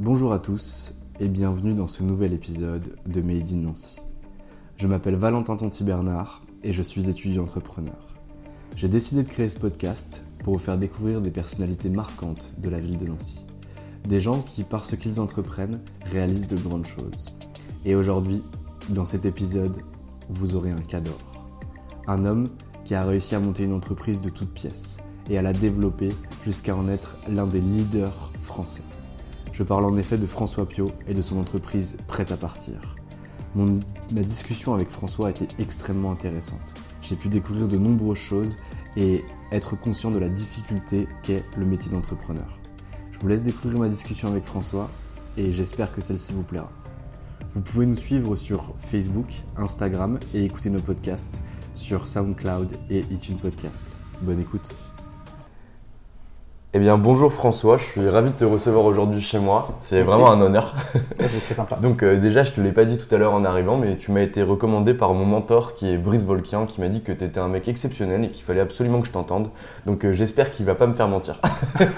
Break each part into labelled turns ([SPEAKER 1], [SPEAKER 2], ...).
[SPEAKER 1] Bonjour à tous et bienvenue dans ce nouvel épisode de Made in Nancy. Je m'appelle Valentin Tonti Bernard et je suis étudiant entrepreneur. J'ai décidé de créer ce podcast pour vous faire découvrir des personnalités marquantes de la ville de Nancy. Des gens qui, par ce qu'ils entreprennent, réalisent de grandes choses. Et aujourd'hui, dans cet épisode, vous aurez un cador. Un homme qui a réussi à monter une entreprise de toutes pièces et à la développer jusqu'à en être l'un des leaders français. Je parle en effet de François Pio et de son entreprise Prête à partir. Ma discussion avec François a été extrêmement intéressante. J'ai pu découvrir de nombreuses choses et être conscient de la difficulté qu'est le métier d'entrepreneur. Je vous laisse découvrir ma discussion avec François et j'espère que celle-ci vous plaira. Vous pouvez nous suivre sur Facebook, Instagram et écouter nos podcasts sur SoundCloud et iTunes Podcast. Bonne écoute. Eh bien, bonjour François, je suis ravi de te recevoir aujourd'hui chez moi. C'est vraiment un honneur.
[SPEAKER 2] C'est très sympa.
[SPEAKER 1] Donc, euh, déjà, je te l'ai pas dit tout à l'heure en arrivant, mais tu m'as été recommandé par mon mentor qui est Brice Volkian, qui m'a dit que tu étais un mec exceptionnel et qu'il fallait absolument que je t'entende. Donc, euh, j'espère qu'il va pas me faire mentir.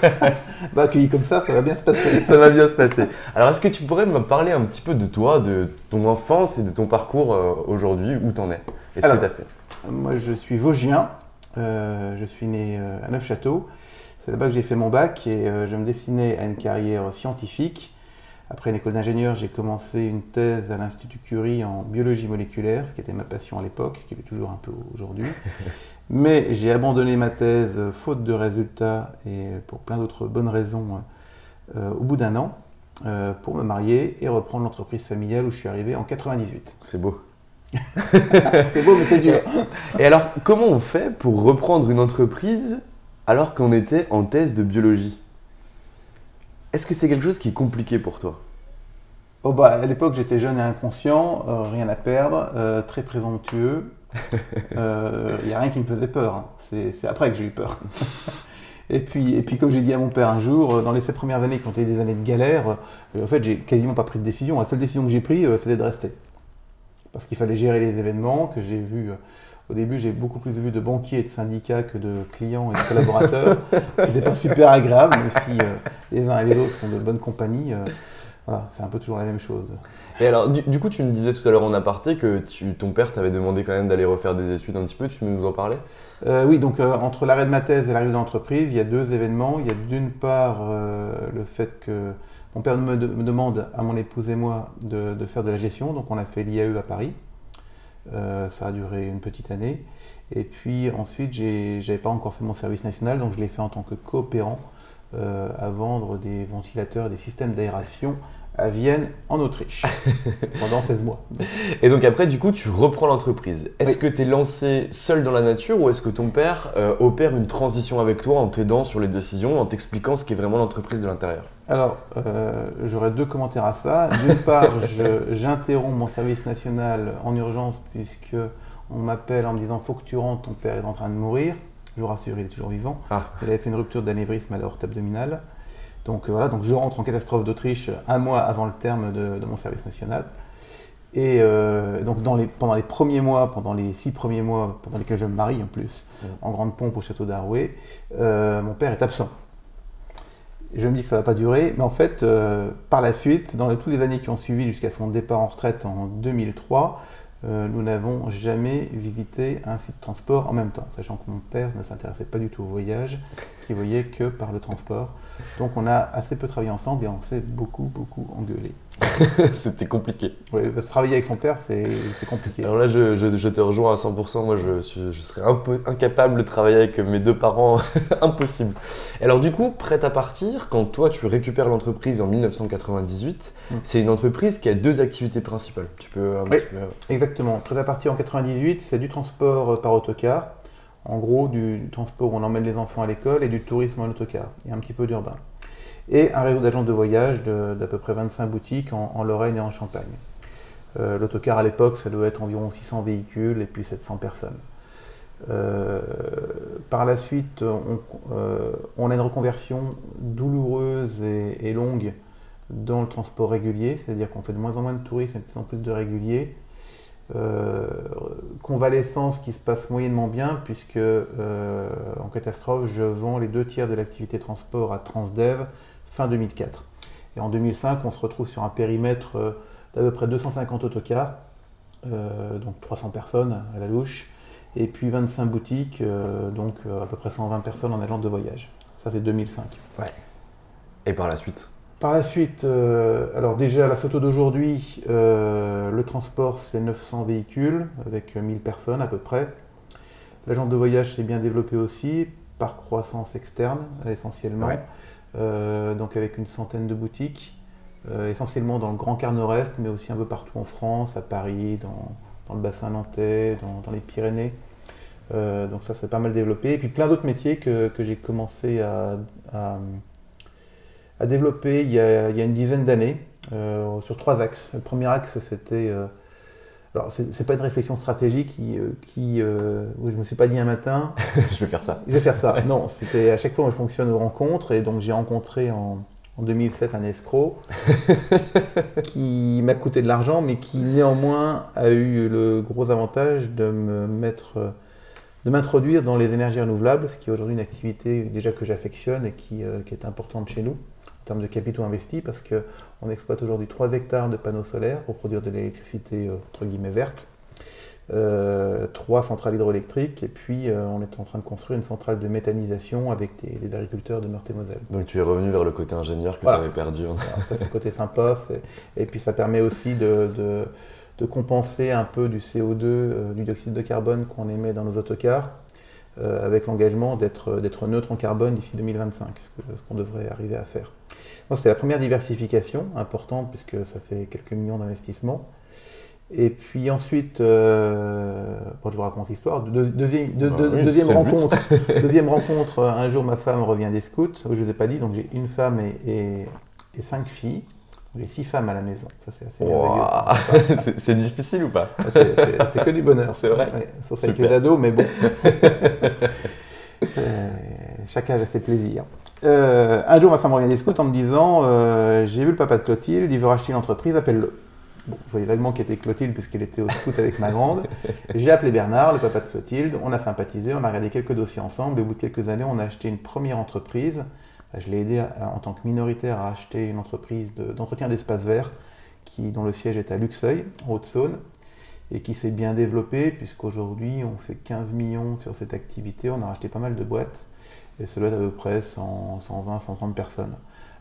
[SPEAKER 2] bah, accueilli comme ça, ça va bien se passer.
[SPEAKER 1] ça va bien se passer. Alors, est-ce que tu pourrais me parler un petit peu de toi, de ton enfance et de ton parcours euh, aujourd'hui Où t'en es? Et ce que tu as fait?
[SPEAKER 2] Moi, je suis Vosgien. je suis né à Neufchâteau. C'est là-bas que j'ai fait mon bac et euh, je me destinais à une carrière scientifique. Après une école d'ingénieur, j'ai commencé une thèse à l'Institut Curie en biologie moléculaire, ce qui était ma passion à l'époque, ce qui est toujours un peu aujourd'hui. Mais j'ai abandonné ma thèse faute de résultats et pour plein d'autres bonnes raisons euh, au bout d'un an euh, pour me marier et reprendre l'entreprise familiale où je suis arrivé en 98.
[SPEAKER 1] C'est beau.
[SPEAKER 2] c'est beau, mais c'est dur.
[SPEAKER 1] Et alors, comment on fait pour reprendre une entreprise alors qu'on était en thèse de biologie. Est-ce que c'est quelque chose qui est compliqué pour toi?
[SPEAKER 2] Oh bah, À l'époque, j'étais jeune et inconscient, euh, rien à perdre, euh, très présomptueux. Il euh, n'y a rien qui me faisait peur. Hein. C'est après que j'ai eu peur. et, puis, et puis, comme j'ai dit à mon père un jour, dans les sept premières années qui ont été des années de galère, en fait, j'ai quasiment pas pris de décision. La seule décision que j'ai prise, c'était de rester. Parce qu'il fallait gérer les événements que j'ai vus au début, j'ai beaucoup plus vu de banquiers et de syndicats que de clients et de collaborateurs, qui n'était pas super agréable, même si euh, les uns et les autres sont de bonnes compagnies. Euh, voilà, c'est un peu toujours la même chose.
[SPEAKER 1] Et alors, du, coup, tu me disais tout à l'heure en aparté que ton père t'avait demandé quand même d'aller refaire des études un petit peu. Tu peux nous en parler?
[SPEAKER 2] Euh, Oui, donc entre l'arrêt de ma thèse et l'arrivée de l'entreprise, il y a deux événements. Il y a d'une part le fait que mon père me, demande à mon épouse et moi de, de faire de la gestion. Donc, on a fait l'IAE à Paris. Euh, ça a duré une petite année. Et puis ensuite, j'avais pas encore fait mon service national, donc je l'ai fait en tant que coopérant euh, à vendre des ventilateurs, des systèmes d'aération à Vienne, en Autriche, pendant 16 mois.
[SPEAKER 1] Et donc après, du coup, tu reprends l'entreprise. Est-ce que tu es lancé seul dans la nature ou est-ce que ton père euh, opère une transition avec toi en t'aidant sur les décisions, en t'expliquant ce qu'est vraiment l'entreprise de l'intérieur?
[SPEAKER 2] Alors, euh, j'aurais deux commentaires à ça. D'une part, j'interromps mon service national en urgence puisque on m'appelle en me disant faut que tu rentres, ton père est en train de mourir. Je vous rassure, il est toujours vivant. Ah. Il avait fait une rupture d'anévrisme à l'aorte abdominale. Donc euh, voilà, donc je rentre en catastrophe d'Autriche un mois avant le terme de, mon service national. Et euh, donc pendant les premiers mois, pendant les six premiers mois, pendant lesquels je me marie en plus, en grande pompe au château d'Arouet, euh, mon père est absent. je me dis que ça ne va pas durer, mais en fait, par la suite, dans toutes les années qui ont suivi jusqu'à son départ en retraite en 2003, nous n'avons jamais visité un site de transport en même temps, sachant que mon père ne s'intéressait pas du tout au voyage, qui voyait que par le transport. Donc on a assez peu travaillé ensemble et on s'est beaucoup, beaucoup engueulé.
[SPEAKER 1] C'était compliqué.
[SPEAKER 2] Oui, parce que travailler avec son père, c'est compliqué.
[SPEAKER 1] Alors là, je, je, te rejoins à 100%. Moi, je, je serais un peu incapable de travailler avec mes deux parents. Impossible. Alors du coup, prête à partir, quand toi, tu récupères l'entreprise en 1998, mm. c'est une entreprise qui a deux activités principales. Tu peux
[SPEAKER 2] un oui, peu... exactement. Prête à partir en 98, c'est du transport par autocar en gros du, transport où on emmène les enfants à l'école et du tourisme en autocar, et un petit peu d'urbain. Et un réseau d'agents de voyage d'à peu près 25 boutiques en, Lorraine et en Champagne. Euh, l'autocar à l'époque, ça doit être environ 600 véhicules et puis 700 personnes. Euh, par la suite, euh, on, a une reconversion douloureuse et, longue dans le transport régulier, c'est-à-dire qu'on fait de moins en moins de tourisme et de plus en plus de réguliers. Euh, convalescence qui se passe moyennement bien, puisque euh, en catastrophe, je vends les deux tiers de l'activité transport à Transdev fin 2004. Et en 2005, on se retrouve sur un périmètre d'à peu près 250 autocars, donc 300 personnes à la louche, et puis 25 boutiques, donc à peu près 120 personnes en agence de voyage. Ça, c'est 2005.
[SPEAKER 1] Ouais. Et par la suite
[SPEAKER 2] par la suite, euh, alors déjà la photo d'aujourd'hui, euh, le transport c'est 900 véhicules avec 1000 personnes à peu près. L'agent de voyage s'est bien développé aussi par croissance externe essentiellement, euh, donc avec une centaine de boutiques, essentiellement dans le Grand Quart Nord-Est, mais aussi un peu partout en France, à Paris, dans, le bassin nantais, dans, les Pyrénées. donc ça c'est pas mal développé. Et puis plein d'autres métiers que, j'ai commencé à a développé il y a, une dizaine d'années euh, sur trois axes. Le premier axe, c'était. Euh, alors, c'est pas une réflexion stratégique qui, euh, qui où je me suis pas dit un matin.
[SPEAKER 1] je vais faire ça.
[SPEAKER 2] Je vais faire ça. Non, c'était à chaque fois où je fonctionne aux rencontres et donc j'ai rencontré en, en 2007 un escroc qui m'a coûté de l'argent, mais qui néanmoins a eu le gros avantage de me mettre, de m'introduire dans les énergies renouvelables, ce qui est aujourd'hui une activité déjà que j'affectionne et qui, qui, est importante chez nous en termes de capitaux investis parce qu'on exploite aujourd'hui 3 hectares de panneaux solaires pour produire de l'électricité euh, entre guillemets verte, euh, 3 centrales hydroélectriques et puis euh, on est en train de construire une centrale de méthanisation avec les agriculteurs de Meurthe-et-Moselle.
[SPEAKER 1] Donc tu es revenu vers le côté ingénieur que tu avais perdu.
[SPEAKER 2] ça c'est le côté sympa et puis ça permet aussi de, de, compenser un peu du CO2, euh, du dioxyde de carbone qu'on émet dans nos autocars. Avec l'engagement d'être neutre en carbone d'ici 2025, ce qu'on devrait arriver à faire. C'est la première diversification importante puisque ça fait quelques millions d'investissements. Et puis ensuite, euh, je vous raconte l'histoire. deuxième, bah rencontre, deuxième rencontre, un jour ma femme revient des scouts, je ne vous ai pas dit, donc j'ai une femme et, cinq filles. J'ai six femmes à la maison, ça c'est assez
[SPEAKER 1] merveilleux. c'est difficile ou pas
[SPEAKER 2] C'est que du bonheur.
[SPEAKER 1] C'est vrai.
[SPEAKER 2] sauf avec les ados, mais bon. Euh, chacun a ses plaisirs. Euh, un jour, ma femme des scouts en me disant euh, J'ai vu le papa de Clotilde, il veut racheter une entreprise, appelle-le. Bon, je voyais vaguement qu'il était Clotilde puisqu'il était au scout avec ma grande. J'ai appelé Bernard, le papa de Clotilde, on a sympathisé, on a regardé quelques dossiers ensemble et au bout de quelques années, on a acheté une première entreprise. Je l'ai aidé en tant que minoritaire à acheter une entreprise d'entretien d'espace vert qui, dont le siège est à Luxeuil, en Haute-Saône, et qui s'est bien développé puisqu'aujourd'hui on fait 15 millions sur cette activité, on a racheté pas mal de boîtes et cela est à peu près 120, 130 personnes.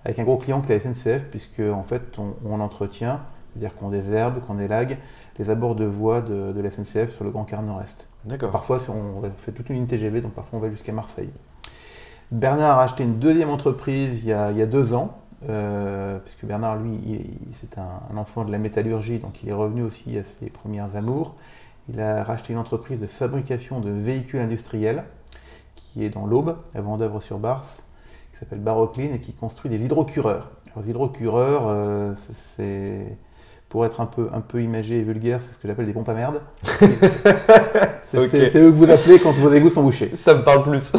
[SPEAKER 2] Avec un gros client qui est la SNCF, puisque en fait on, entretient, c'est-à-dire qu'on désherbe, qu'on élague les abords de voies de, la SNCF sur le Grand Quart Nord-Est. Parfois on fait toute une ligne TGV, donc parfois on va jusqu'à Marseille. Bernard a acheté une deuxième entreprise il y a, deux ans, euh, puisque Bernard, lui, c'est un, enfant de la métallurgie, donc il est revenu aussi à ses premières amours. Il a racheté une entreprise de fabrication de véhicules industriels qui est dans l'Aube, à Vendœuvre-sur-Barse, qui s'appelle Barocline et qui construit des hydrocureurs. Alors, les hydrocureurs, euh, c'est pour être un peu, un peu imagé et vulgaire, c'est ce que j'appelle des pompes à merde. c'est eux que vous appelez quand vos égouts sont bouchés.
[SPEAKER 1] Ça me parle plus.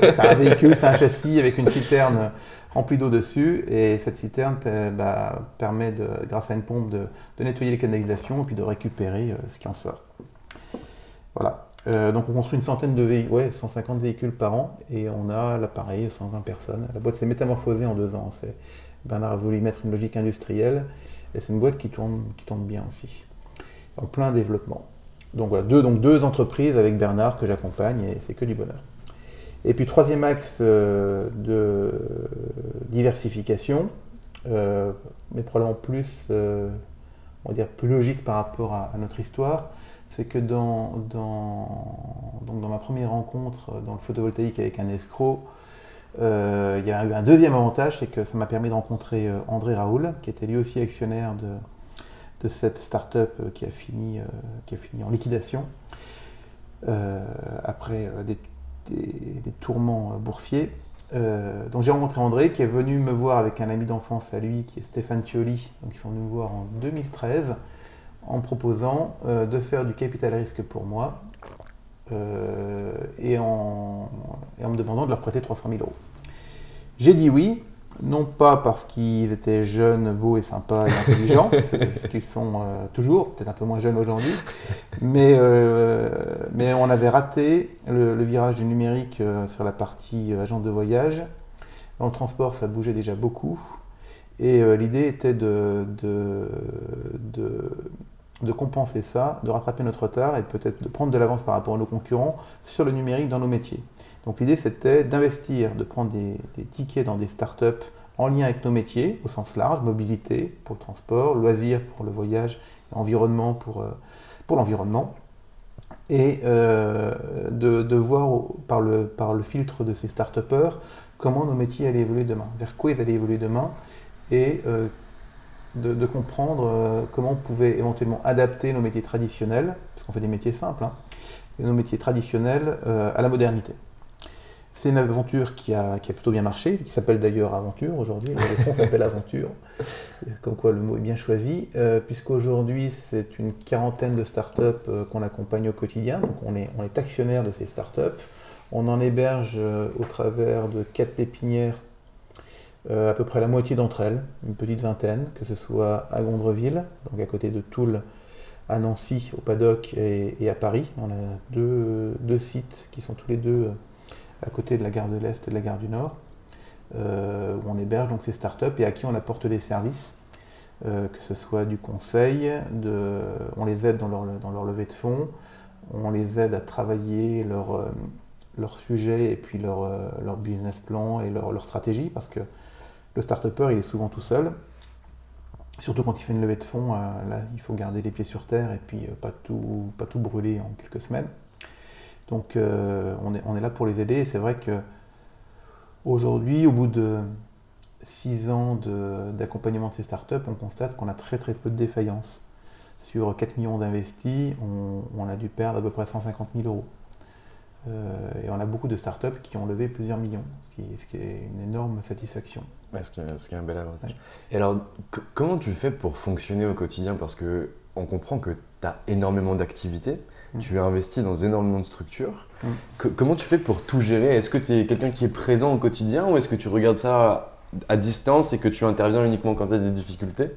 [SPEAKER 2] C'est un véhicule, c'est un châssis avec une citerne remplie d'eau dessus, et cette citerne bah, permet, de, grâce à une pompe, de, nettoyer les canalisations et puis de récupérer euh, ce qui en sort. Voilà. Euh, donc on construit une centaine de véhicules, ouais, 150 véhicules par an et on a l'appareil 120 personnes. La boîte s'est métamorphosée en deux ans. Bernard a voulu mettre une logique industrielle et c'est une boîte qui tourne, qui tourne bien aussi, en plein développement. Donc voilà, deux, donc deux entreprises avec Bernard que j'accompagne et c'est que du bonheur. Et puis troisième axe euh, de diversification, euh, mais probablement plus, on va dire plus logique par rapport à notre histoire, c'est que dans, ma première rencontre dans le photovoltaïque avec un escroc, euh, il y a eu un deuxième avantage, c'est que ça m'a permis de rencontrer euh, André Raoul, qui était lui aussi actionnaire de, cette start-up euh, qui, a fini, en liquidation après des, des, tourments boursiers. donc j'ai rencontré André qui est venu me voir avec un ami d'enfance à lui qui est Stéphane Thioli, donc ils sont venus me voir en 2013 en proposant euh, de faire du capital risque pour moi euh, et, en, me demandant de leur prêter 300 000 euros. J'ai dit oui, non pas parce qu'ils étaient jeunes, beaux et sympas et intelligents, ce qu'ils sont euh, toujours, peut-être un peu moins jeunes aujourd'hui, mais, mais on avait raté le, le virage du numérique sur la partie agent de voyage. Dans le transport, ça bougeait déjà beaucoup. Et l'idée était de, de, de, de, compenser ça, de rattraper notre retard et peut-être de prendre de l'avance par rapport à nos concurrents sur le numérique dans nos métiers. Donc l'idée c'était d'investir, de prendre des, tickets dans des startups en lien avec nos métiers au sens large, mobilité pour le transport, loisirs pour le voyage, environnement pour, pour l'environnement et euh, de, voir par le, par le filtre de ces start comment nos métiers allaient évoluer demain, vers quoi ils allaient évoluer demain, et euh, de, comprendre euh, comment on pouvait éventuellement adapter nos métiers traditionnels, parce qu'on fait des métiers simples, hein, nos métiers traditionnels à la modernité. C'est une aventure qui a, qui a, plutôt bien marché, qui s'appelle d'ailleurs Aventure aujourd'hui. Le fond s'appelle Aventure, comme quoi le mot est bien choisi, euh, puisqu'aujourd'hui c'est une quarantaine de startups euh, qu'on accompagne au quotidien. Donc on est, on est actionnaire de ces startups. On en héberge euh, au travers de quatre pépinières à peu près la moitié d'entre elles, une petite vingtaine, que ce soit à Gondreville, donc à côté de Toul, à Nancy, au Paddock et, à Paris. On a deux, deux, sites qui sont tous les deux à côté de la gare de l'Est et de la gare du Nord, euh, où on héberge donc ces startups et à qui on apporte des services, euh, que ce soit du conseil, on les aide dans leur, dans leur levée de fonds, on les aide à travailler leur, euh, leur sujet et puis leur, leur business plan et leur, leur, stratégie, parce que le start-upper, il est souvent tout seul. Surtout quand il fait une levée de fonds, là, il faut garder les pieds sur terre et puis pas, tout, pas tout brûler en quelques semaines. Donc euh, on, est, là pour les aider c'est vrai que aujourd'hui, au bout de six ans d'accompagnement de, ces startups, on constate qu'on a très très peu de défaillances. Sur 4 millions d'investis, on, a dû perdre à peu près 150 000 euros. Euh, et on a beaucoup de startups qui ont levé plusieurs millions, ce qui, est une énorme satisfaction.
[SPEAKER 1] Ce, qui est, un bel avantage. Et alors, comment tu fais pour fonctionner au quotidien? Parce qu'on comprend que tu as énormément d'activités. Mm. Tu as investi dans énormément de structures. Mm. comment tu fais pour tout gérer? Est-ce que tu es quelqu'un qui est présent au quotidien ou est-ce que tu regardes ça à distance et que tu interviens uniquement quand tu as des difficultés?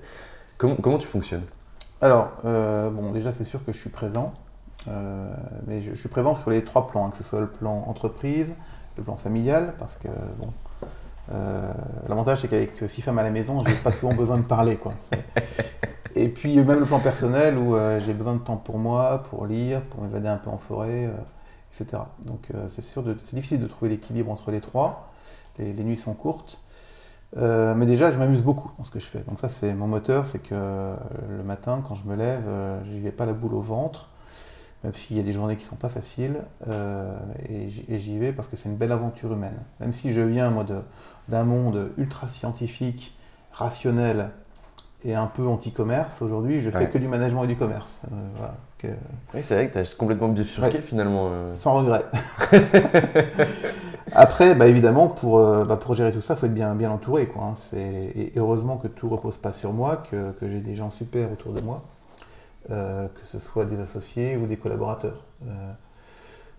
[SPEAKER 1] Comment, comment, tu fonctionnes?
[SPEAKER 2] Alors, euh, bon, déjà, c'est sûr que je suis présent. Euh, mais je, suis présent sur les trois plans, hein, que ce soit le plan entreprise, le plan familial, parce que bon, euh, l'avantage c'est qu'avec six femmes à la maison, j'ai pas souvent besoin de parler. Quoi. Et puis même le plan personnel où euh, j'ai besoin de temps pour moi, pour lire, pour m'évader un peu en forêt, euh, etc. Donc c'est sûr, c'est difficile de trouver l'équilibre entre les trois. Les, nuits sont courtes. mais déjà, je m'amuse beaucoup dans ce que je fais. Donc ça, c'est mon moteur, c'est que le matin, quand je me lève, je n'y vais pas la boule au ventre, même s'il y a des journées qui ne sont pas faciles. et j'y vais parce que c'est une belle aventure humaine. Même si je viens, moi, d'un monde ultra scientifique, rationnel, et un peu anti-commerce. Aujourd'hui, je fais que du management et du commerce.
[SPEAKER 1] Euh, oui, c'est vrai que tu as complètement bifurqué finalement.
[SPEAKER 2] Euh. Sans regret. Après, bah, évidemment, pour, euh, bah, pour gérer tout ça, il faut être bien, bien entouré. Quoi, hein. Et heureusement que tout ne repose pas sur moi, que, que j'ai des gens super autour de moi, que ce soit des associés ou des collaborateurs.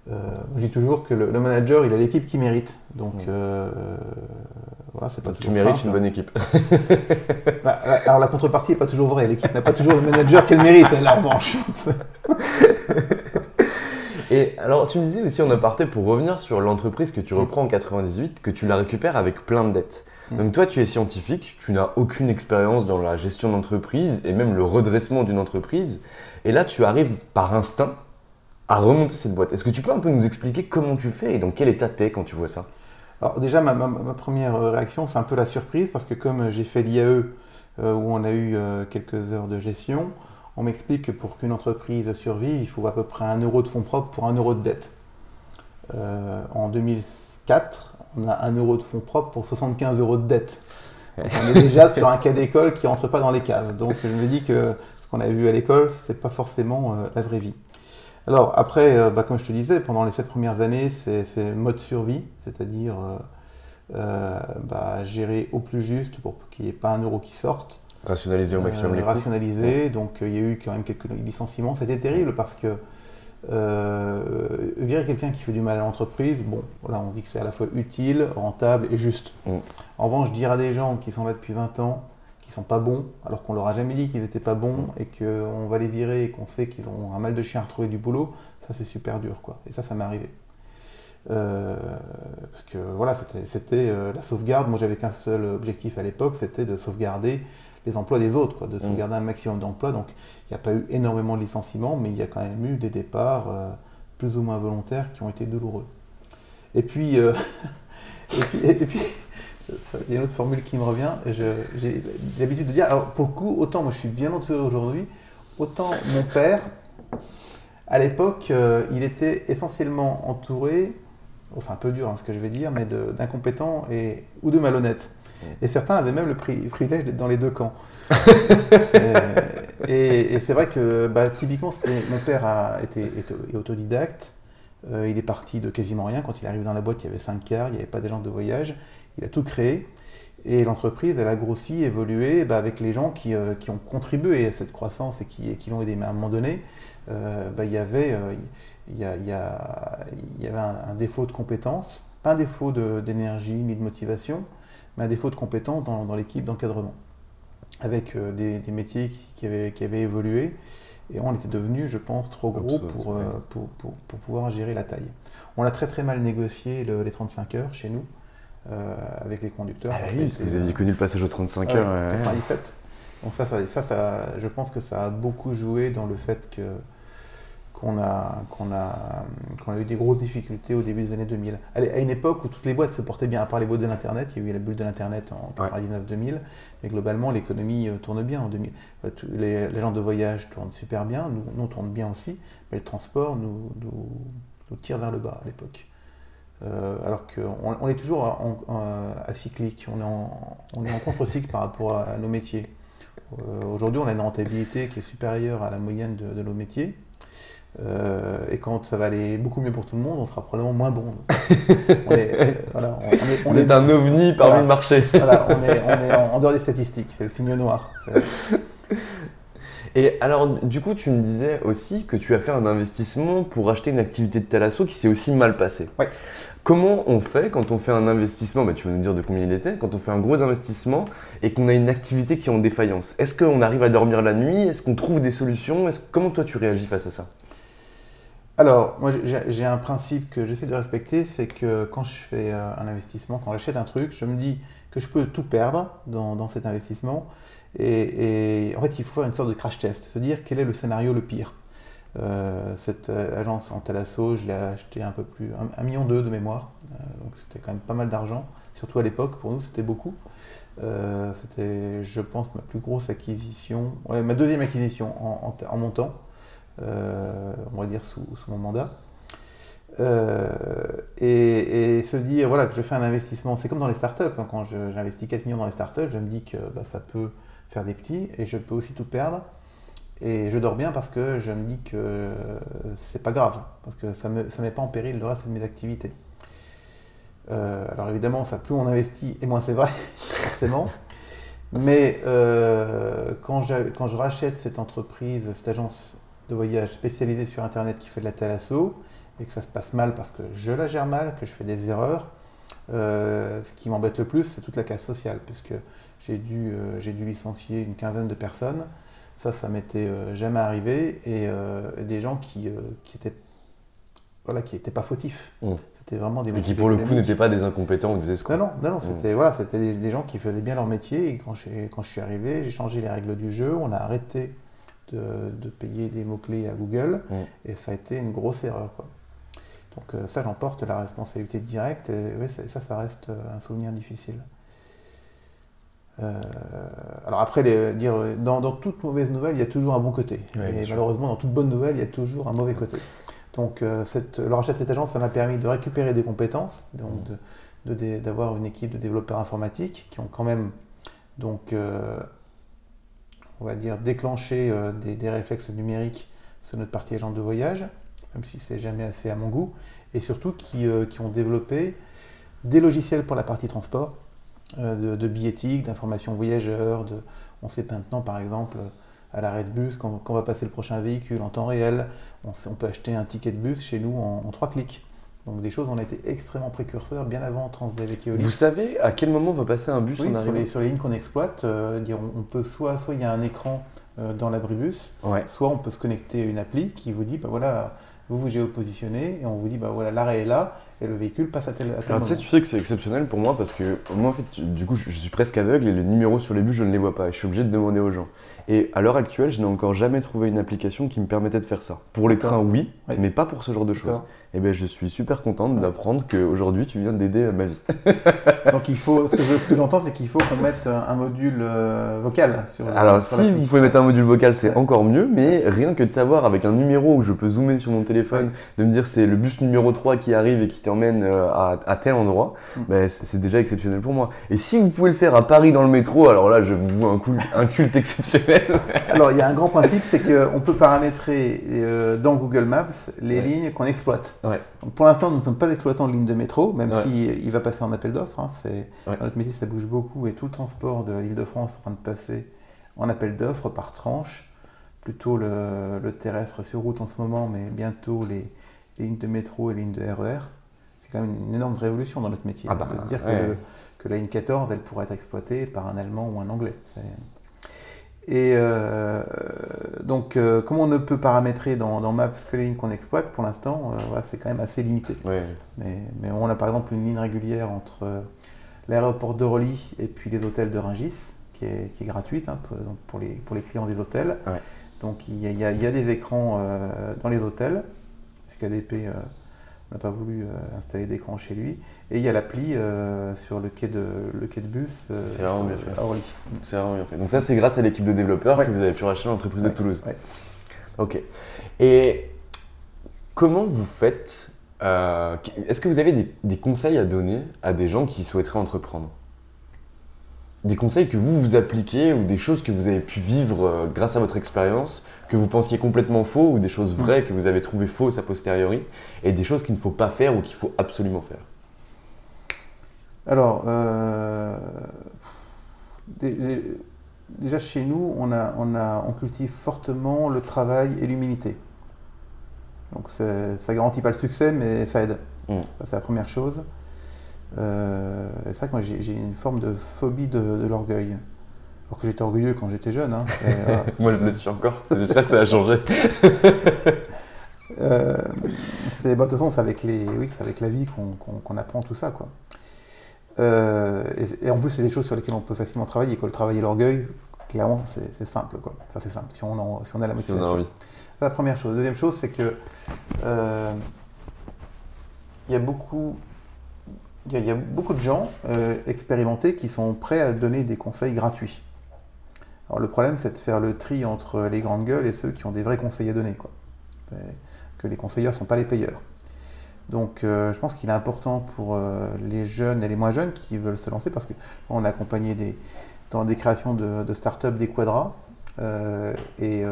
[SPEAKER 2] Euh, je dis toujours que le, manager, il a l'équipe qui mérite. Donc, euh,
[SPEAKER 1] voilà, c'est pas toujours Tu mérites une bonne équipe.
[SPEAKER 2] Bah, alors, la contrepartie n'est pas toujours vraie. L'équipe n'a pas toujours le manager qu'elle mérite, elle, en revanche.
[SPEAKER 1] Et alors, tu me disais aussi en aparté, pour revenir sur l'entreprise que tu reprends en 98, que tu la récupères avec plein de dettes. Mm. Donc toi, tu es scientifique, tu n'as aucune expérience dans la gestion d'entreprise et même le redressement d'une entreprise. Et là, tu arrives par instinct à remonter cette boîte. Est-ce que tu peux un peu nous expliquer comment tu fais et dans quel état tu es quand tu vois ça?
[SPEAKER 2] Alors déjà, ma, première réaction, c'est un peu la surprise parce que comme j'ai fait l'IAE euh, où on a eu euh, quelques heures de gestion, on m'explique que pour qu'une entreprise survive, il faut à peu près un euro de fonds propres pour un euro de dette. Euh, en 2004, on a un euro de fonds propres pour 75 euros de dette. on est déjà sur un cas d'école qui rentre pas dans les cases. Donc je me dis que ce qu'on a vu à l'école, c'est pas forcément la vraie vie. Alors après, euh, bah, comme je te disais, pendant les sept premières années, c'est mode survie, c'est-à-dire euh, euh, bah, gérer au plus juste pour qu'il n'y ait pas un euro qui sorte.
[SPEAKER 1] Rationaliser au maximum les
[SPEAKER 2] coûts. Rationaliser, donc il y a eu quand même quelques licenciements. C'était terrible parce que virer quelqu'un qui fait du mal à l'entreprise, bon, là on dit que c'est à la fois utile, rentable et juste. Mm. En revanche, dire à des gens qui sont là depuis 20 ans, sont pas bons, alors qu'on leur a jamais dit qu'ils n'étaient pas bons et qu'on va les virer et qu'on sait qu'ils ont un mal de chien à retrouver du boulot, ça c'est super dur quoi. Et ça, ça m'est arrivé. parce que voilà, c'était la sauvegarde. Moi, j'avais qu'un seul objectif à l'époque, c'était de sauvegarder les emplois des autres, quoi, de mm. sauvegarder un maximum d'emplois. Donc, il n'y a pas eu énormément de licenciements, mais il y a quand même eu des départs plus ou moins volontaires qui ont été douloureux. Et puis, et puis, et puis il y a une autre formule qui me revient. J'ai l'habitude de dire, alors pour le coup, autant moi je suis bien entouré aujourd'hui, autant mon père, à l'époque, euh, il était essentiellement entouré, c'est un peu dur hein, ce que je vais dire, mais d'incompétents et, ou de malhonnêtes. Et certains avaient même le privilège d'être dans les deux camps. et, c'est vrai que bah, typiquement, mon père a été, autodidacte. Euh, il est parti de quasiment rien. Quand il arrive dans la boîte, il y avait cinq quarts, il n'y avait pas d'agence de voyage. Il a tout créé. Et l'entreprise, elle a grossi, évolué bah, avec les gens qui, euh, qui, ont contribué à cette croissance et qui, qui l'ont aidé. Mais à un moment donné, euh, bah, il y avait, euh, il y, a, il y, avait un, défaut de compétences, pas un défaut d'énergie ni de motivation, mais un défaut de compétences dans, dans l'équipe d'encadrement, avec des, des, métiers qui avaient, qui avaient évolué. Et on était devenu, je pense, trop gros pour, pour, pour, pour, pouvoir gérer la taille. On a très très mal négocié les 35 heures chez nous. Euh, avec les conducteurs.
[SPEAKER 1] Ah oui, parce que vous aviez connu le passage aux 35 heures.
[SPEAKER 2] 97. Donc ça ça, ça, je pense que ça a beaucoup joué dans le fait que qu'on a, qu'on a, qu'on a eu des grosses difficultés au début des années 2000. À une époque où toutes les boîtes se portaient bien, à part les boîtes de l'Internet, il y a eu la bulle de l'Internet en 99-2000, mais globalement l'économie euh, tourne bien en 2000. Les, gens de voyage tournent super bien, nous, nous on tourne bien aussi, mais le transport nous, nous, nous tire vers le bas à l'époque. Euh, alors qu'on on est toujours à, cyclique, on est en, on est en contre-cycle par rapport à, nos métiers. Euh, aujourd'hui, on a une rentabilité qui est supérieure à la moyenne de, nos métiers. Euh, et quand ça va aller beaucoup mieux pour tout le monde, on sera probablement moins bon.
[SPEAKER 1] on est, voilà, on, est, un ovni parmi le marché.
[SPEAKER 2] voilà, on est, en, en, dehors des statistiques, c'est le signe noir.
[SPEAKER 1] Et alors, du coup, tu me disais aussi que tu as fait un investissement pour acheter une activité de Talasso qui s'est aussi mal passée.
[SPEAKER 2] Oui.
[SPEAKER 1] Comment on fait quand on fait un investissement bah, Tu vas nous dire de combien il était. Quand on fait un gros investissement et qu'on a une activité qui est en défaillance, est-ce qu'on arrive à dormir la nuit? Est-ce qu'on trouve des solutions? Comment toi tu réagis face à ça?
[SPEAKER 2] Alors, moi j'ai un principe que j'essaie de respecter, c'est que quand je fais euh, un investissement, quand j'achète un truc, je me dis que je peux tout perdre dans cet investissement, et, en fait, il faut faire une sorte de crash test, se dire quel est le scénario le pire. Euh, cette euh, agence en Talasso, je l'ai acheté un peu plus, un, million d'euros de mémoire, euh, donc c'était quand même pas mal d'argent, surtout à l'époque, pour nous c'était beaucoup. c'était, je pense, ma plus grosse acquisition, ma deuxième acquisition en, montant, on va dire sous, mon mandat. et, se dire voilà que je fais un investissement, c'est comme dans les startups, hein, quand j'investis 4 millions dans les startups, je me dis que bah, ça peut faire des petits et je peux aussi tout perdre. Et je dors bien parce que je me dis que c'est pas grave, parce que ça ne met pas en péril le reste de mes activités. Euh, alors évidemment, ça plus on investit et moins c'est vrai, forcément. Mais euh, quand, je, quand je rachète cette entreprise, cette agence de voyage spécialisée sur Internet qui fait de la thalasso, et que ça se passe mal parce que je la gère mal, que je fais des erreurs, euh, ce qui m'embête le plus, c'est toute la casse sociale, puisque j'ai dû, j'ai dû licencier une quinzaine de personnes. Ça, ça m'était euh, jamais arrivé. Et euh, des gens qui, qui étaient voilà, qui n'étaient pas fautifs.
[SPEAKER 1] Mmh. C'était vraiment des. Et qui pour le coup n'étaient pas des incompétents ou des escrocs.
[SPEAKER 2] Non, non, non, mmh. c'était voilà, c'était des, gens qui faisaient bien leur métier. Et quand je, quand je suis arrivé, j'ai changé les règles du jeu. On a arrêté de, de payer des mots clés à Google, mmh. et ça a été une grosse erreur. Quoi. Donc ça, j'en porte la responsabilité directe. Et ça, ça reste un souvenir difficile. Euh, alors après, dire, dans, toute mauvaise nouvelle, il y a toujours un bon côté. et malheureusement, dans toute bonne nouvelle, il y a toujours un mauvais côté. Donc euh, cette, le rachat de cette agence, ça m'a permis de récupérer des compétences, donc d'avoir une équipe de développeurs informatiques qui ont quand même, donc, euh, on va dire, déclenché des, réflexes numériques sur notre partie agent de voyage, même si c'est jamais assez à mon goût, et surtout qui, qui ont développé des logiciels pour la partie transport, euh, de, billettique, d'information voyageurs. De, on sait maintenant, par exemple, à l'arrêt de bus, quand, on va passer le prochain véhicule en temps réel, on, peut acheter un ticket de bus chez nous en, trois clics. Donc des choses, on a été extrêmement précurseurs bien avant Transdev et
[SPEAKER 1] Vous savez à quel moment va passer un bus
[SPEAKER 2] sur, les, sur, les, lignes qu'on exploite, euh, on, peut soit, soit il y a un écran euh, dans l'abribus, soit on peut se connecter à une appli qui vous dit, bah voilà, vous vous géopositionnez et on vous dit, bah voilà, l'arrêt est là, et le véhicule passe à tel, à tel
[SPEAKER 1] Alors tu sais,
[SPEAKER 2] moment.
[SPEAKER 1] tu sais que c'est exceptionnel pour moi parce que moi en fait, du coup, je, je suis presque aveugle et les numéros sur les bus, je ne les vois pas. Et je suis obligé de demander aux gens. Et à l'heure actuelle, je n'ai encore jamais trouvé une application qui me permettait de faire ça. Pour les trains, oui,
[SPEAKER 2] Oui.
[SPEAKER 1] mais pas pour ce genre de choses. Et ben, je suis super contente d'apprendre qu'aujourd'hui, tu viens d'aider euh, ma vie.
[SPEAKER 2] Donc il faut, ce que, je- ce que j'entends, c'est qu'il faut qu'on mette un un module euh, vocal sur
[SPEAKER 1] Alors,
[SPEAKER 2] sur
[SPEAKER 1] si vous pouvez mettre un module vocal, c'est
[SPEAKER 2] Ouais.
[SPEAKER 1] encore mieux, mais rien que de savoir avec un numéro où je peux zoomer sur mon téléphone, de me dire c'est le bus numéro 3 qui arrive et qui t'emmène euh, à, à tel endroit,
[SPEAKER 2] Mm.
[SPEAKER 1] ben, c'est c'est déjà exceptionnel pour moi. Et si vous pouvez le faire à Paris dans le métro, alors là, je vous vois un, cool- un culte exceptionnel.
[SPEAKER 2] Alors il y a un grand principe, c'est qu'on peut paramétrer euh, dans Google Maps les
[SPEAKER 1] Ouais.
[SPEAKER 2] lignes qu'on exploite.
[SPEAKER 1] Ouais.
[SPEAKER 2] Donc pour l'instant, nous ne sommes pas exploitants de lignes de métro, même
[SPEAKER 1] Ouais.
[SPEAKER 2] s'il il va passer en appel d'offres. hein.
[SPEAKER 1] Ouais.
[SPEAKER 2] Dans notre métier, ça bouge beaucoup et tout le transport de l'île de France est en train de passer en appel d'offres par tranche. Plutôt le, le terrestre sur route en ce moment, mais bientôt les, les lignes de métro et les lignes de RER. C'est quand même une énorme révolution dans notre métier.
[SPEAKER 1] Ah bah,
[SPEAKER 2] dire que, le- que la ligne 14, elle pourrait être exploitée par un Allemand ou un Anglais. Et euh, donc, euh, comme on ne peut paramétrer dans, dans Maps que les lignes qu'on exploite, pour l'instant, euh, voilà, c'est quand même assez limité. Mais, mais on a par exemple une ligne régulière entre l'aéroport d'Orly et puis les hôtels de Rungis, qui est, qui est gratuite hein, pour, donc pour, les, pour les clients des hôtels.
[SPEAKER 1] Ouais.
[SPEAKER 2] Donc il y, y a- il y a des écrans dans les hôtels, puisqu'ADP n'a pas voulu euh, installer d'écran chez lui. Et il y a l'appli euh, sur le quai de, le quai de bus euh,
[SPEAKER 1] C'est vraiment bien fait.
[SPEAKER 2] à Orly.
[SPEAKER 1] C'est vraiment bien fait. Donc ça, c'est grâce à l'équipe de développeurs
[SPEAKER 2] Ouais.
[SPEAKER 1] que vous avez pu racheter l'entreprise de Toulouse.
[SPEAKER 2] ouais.
[SPEAKER 1] Ok. Et comment vous faites euh, Est-ce que vous avez des, des conseils à donner à des gens qui souhaiteraient entreprendre? Des conseils que vous vous appliquez ou des choses que vous avez pu vivre euh, grâce à votre expérience que vous pensiez complètement faux ou des choses vraies que vous avez trouvées fausses a posteriori et des choses qu'il ne faut pas faire ou qu'il faut absolument faire?
[SPEAKER 2] Alors, euh, dé- dé- déjà chez nous, on, a, on, a, on cultive fortement le travail et l'humilité. Donc ça garantit pas le succès, mais ça aide.
[SPEAKER 1] Mm.
[SPEAKER 2] Ça, c'est la première chose. Euh, c'est vrai que moi j'ai une forme de phobie de, de l'orgueil. Alors que j'étais orgueilleux quand j'étais jeune. hein. Et, voilà.
[SPEAKER 1] Moi, je le suis encore. J'espère que ça a changé.
[SPEAKER 2] Euh, c'est, bah, de toute façon, c'est avec, les, oui, c'est avec la vie qu'on, apprend tout ça. Quoi. Euh, et, et en plus, c'est des choses sur lesquelles on peut facilement travailler. Quoi. Le travail et l'orgueil, clairement, c'est, c'est simple. Quoi. Enfin, c'est simple, si on, en- si on a la
[SPEAKER 1] Si on
[SPEAKER 2] motivation.
[SPEAKER 1] a envie.
[SPEAKER 2] C'est la première chose. Deuxième chose, c'est que il y a beaucoup, il y a, beaucoup de gens euh, expérimentés qui sont prêts à donner des conseils gratuits. Alors le problème, c'est de faire le tri entre les grandes gueules et ceux qui ont des vrais conseils à donner, quoi. Que les conseilleurs ne sont pas les payeurs. Donc euh, je pense qu'il est important pour euh, les jeunes et les moins jeunes qui veulent se lancer, parce qu'on a accompagné dans des créations de, de start-up des quadras, et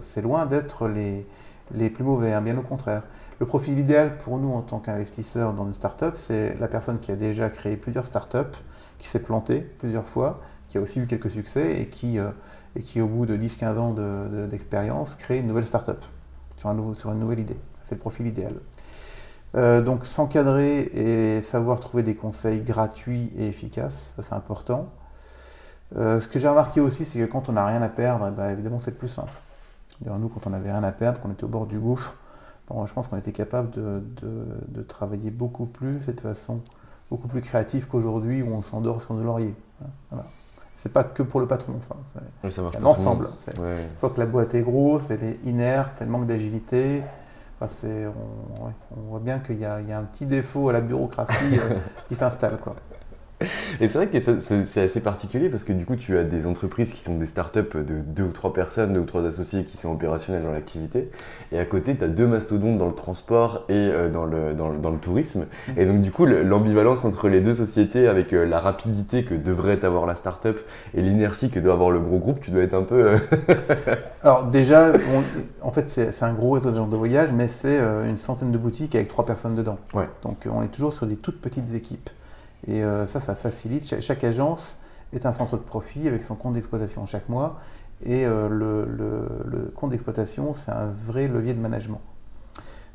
[SPEAKER 2] c'est loin d'être les, les plus mauvais, hein, bien au contraire. Le profil idéal pour nous en tant qu'investisseurs dans une start-up, c'est la personne qui a déjà créé plusieurs start-up, qui s'est plantée plusieurs fois, qui a aussi eu quelques succès et qui, euh, et qui au bout de 10-15 ans de- de- d'expérience, crée une nouvelle start-up sur, un nouveau, sur une nouvelle idée. C'est le profil idéal. Euh, donc s'encadrer et savoir trouver des conseils gratuits et efficaces, ça c'est important. Euh, ce que j'ai remarqué aussi, c'est que quand on n'a rien à perdre, eh ben, évidemment c'est plus simple. Nous, quand on n'avait rien à perdre, qu'on était au bord du gouffre, bon, je pense qu'on était capable de, de- de travailler beaucoup plus et de façon beaucoup plus créative qu'aujourd'hui où on s'endort sur nos lauriers. hein, Voilà. C'est pas que pour le patron, ça. C'est
[SPEAKER 1] Oui, le
[SPEAKER 2] l'ensemble.
[SPEAKER 1] Ouais.
[SPEAKER 2] Que la boîte est grosse, elle est inerte, elle manque d'agilité. Enfin, on, ouais, on voit bien qu'il y, a il y a un petit défaut à la bureaucratie euh, qui s'installe.
[SPEAKER 1] Et c'est vrai que c'est assez particulier parce que du coup, tu as des entreprises qui sont des startups de deux ou trois personnes, deux ou trois associés qui sont opérationnels dans l'activité. Et à côté, tu as deux mastodontes dans le transport et euh, dans, le, dans, le, dans le tourisme. Et donc, du coup, le- l'ambivalence entre les deux sociétés avec euh, la rapidité que devrait avoir la startup et l'inertie que doit avoir le gros groupe, tu dois être un peu. euh,
[SPEAKER 2] Alors déjà, on- en fait, c'est un gros réseau de gens de voyage, mais c'est une centaine de boutiques avec trois personnes dedans.
[SPEAKER 1] Ouais.
[SPEAKER 2] Donc on est toujours sur des toutes petites équipes. Et euh, ça, ça facilite. Cha- chaque agence est un centre de profit avec son compte d'exploitation chaque mois. Et euh, le, compte d'exploitation, c'est un vrai levier de management.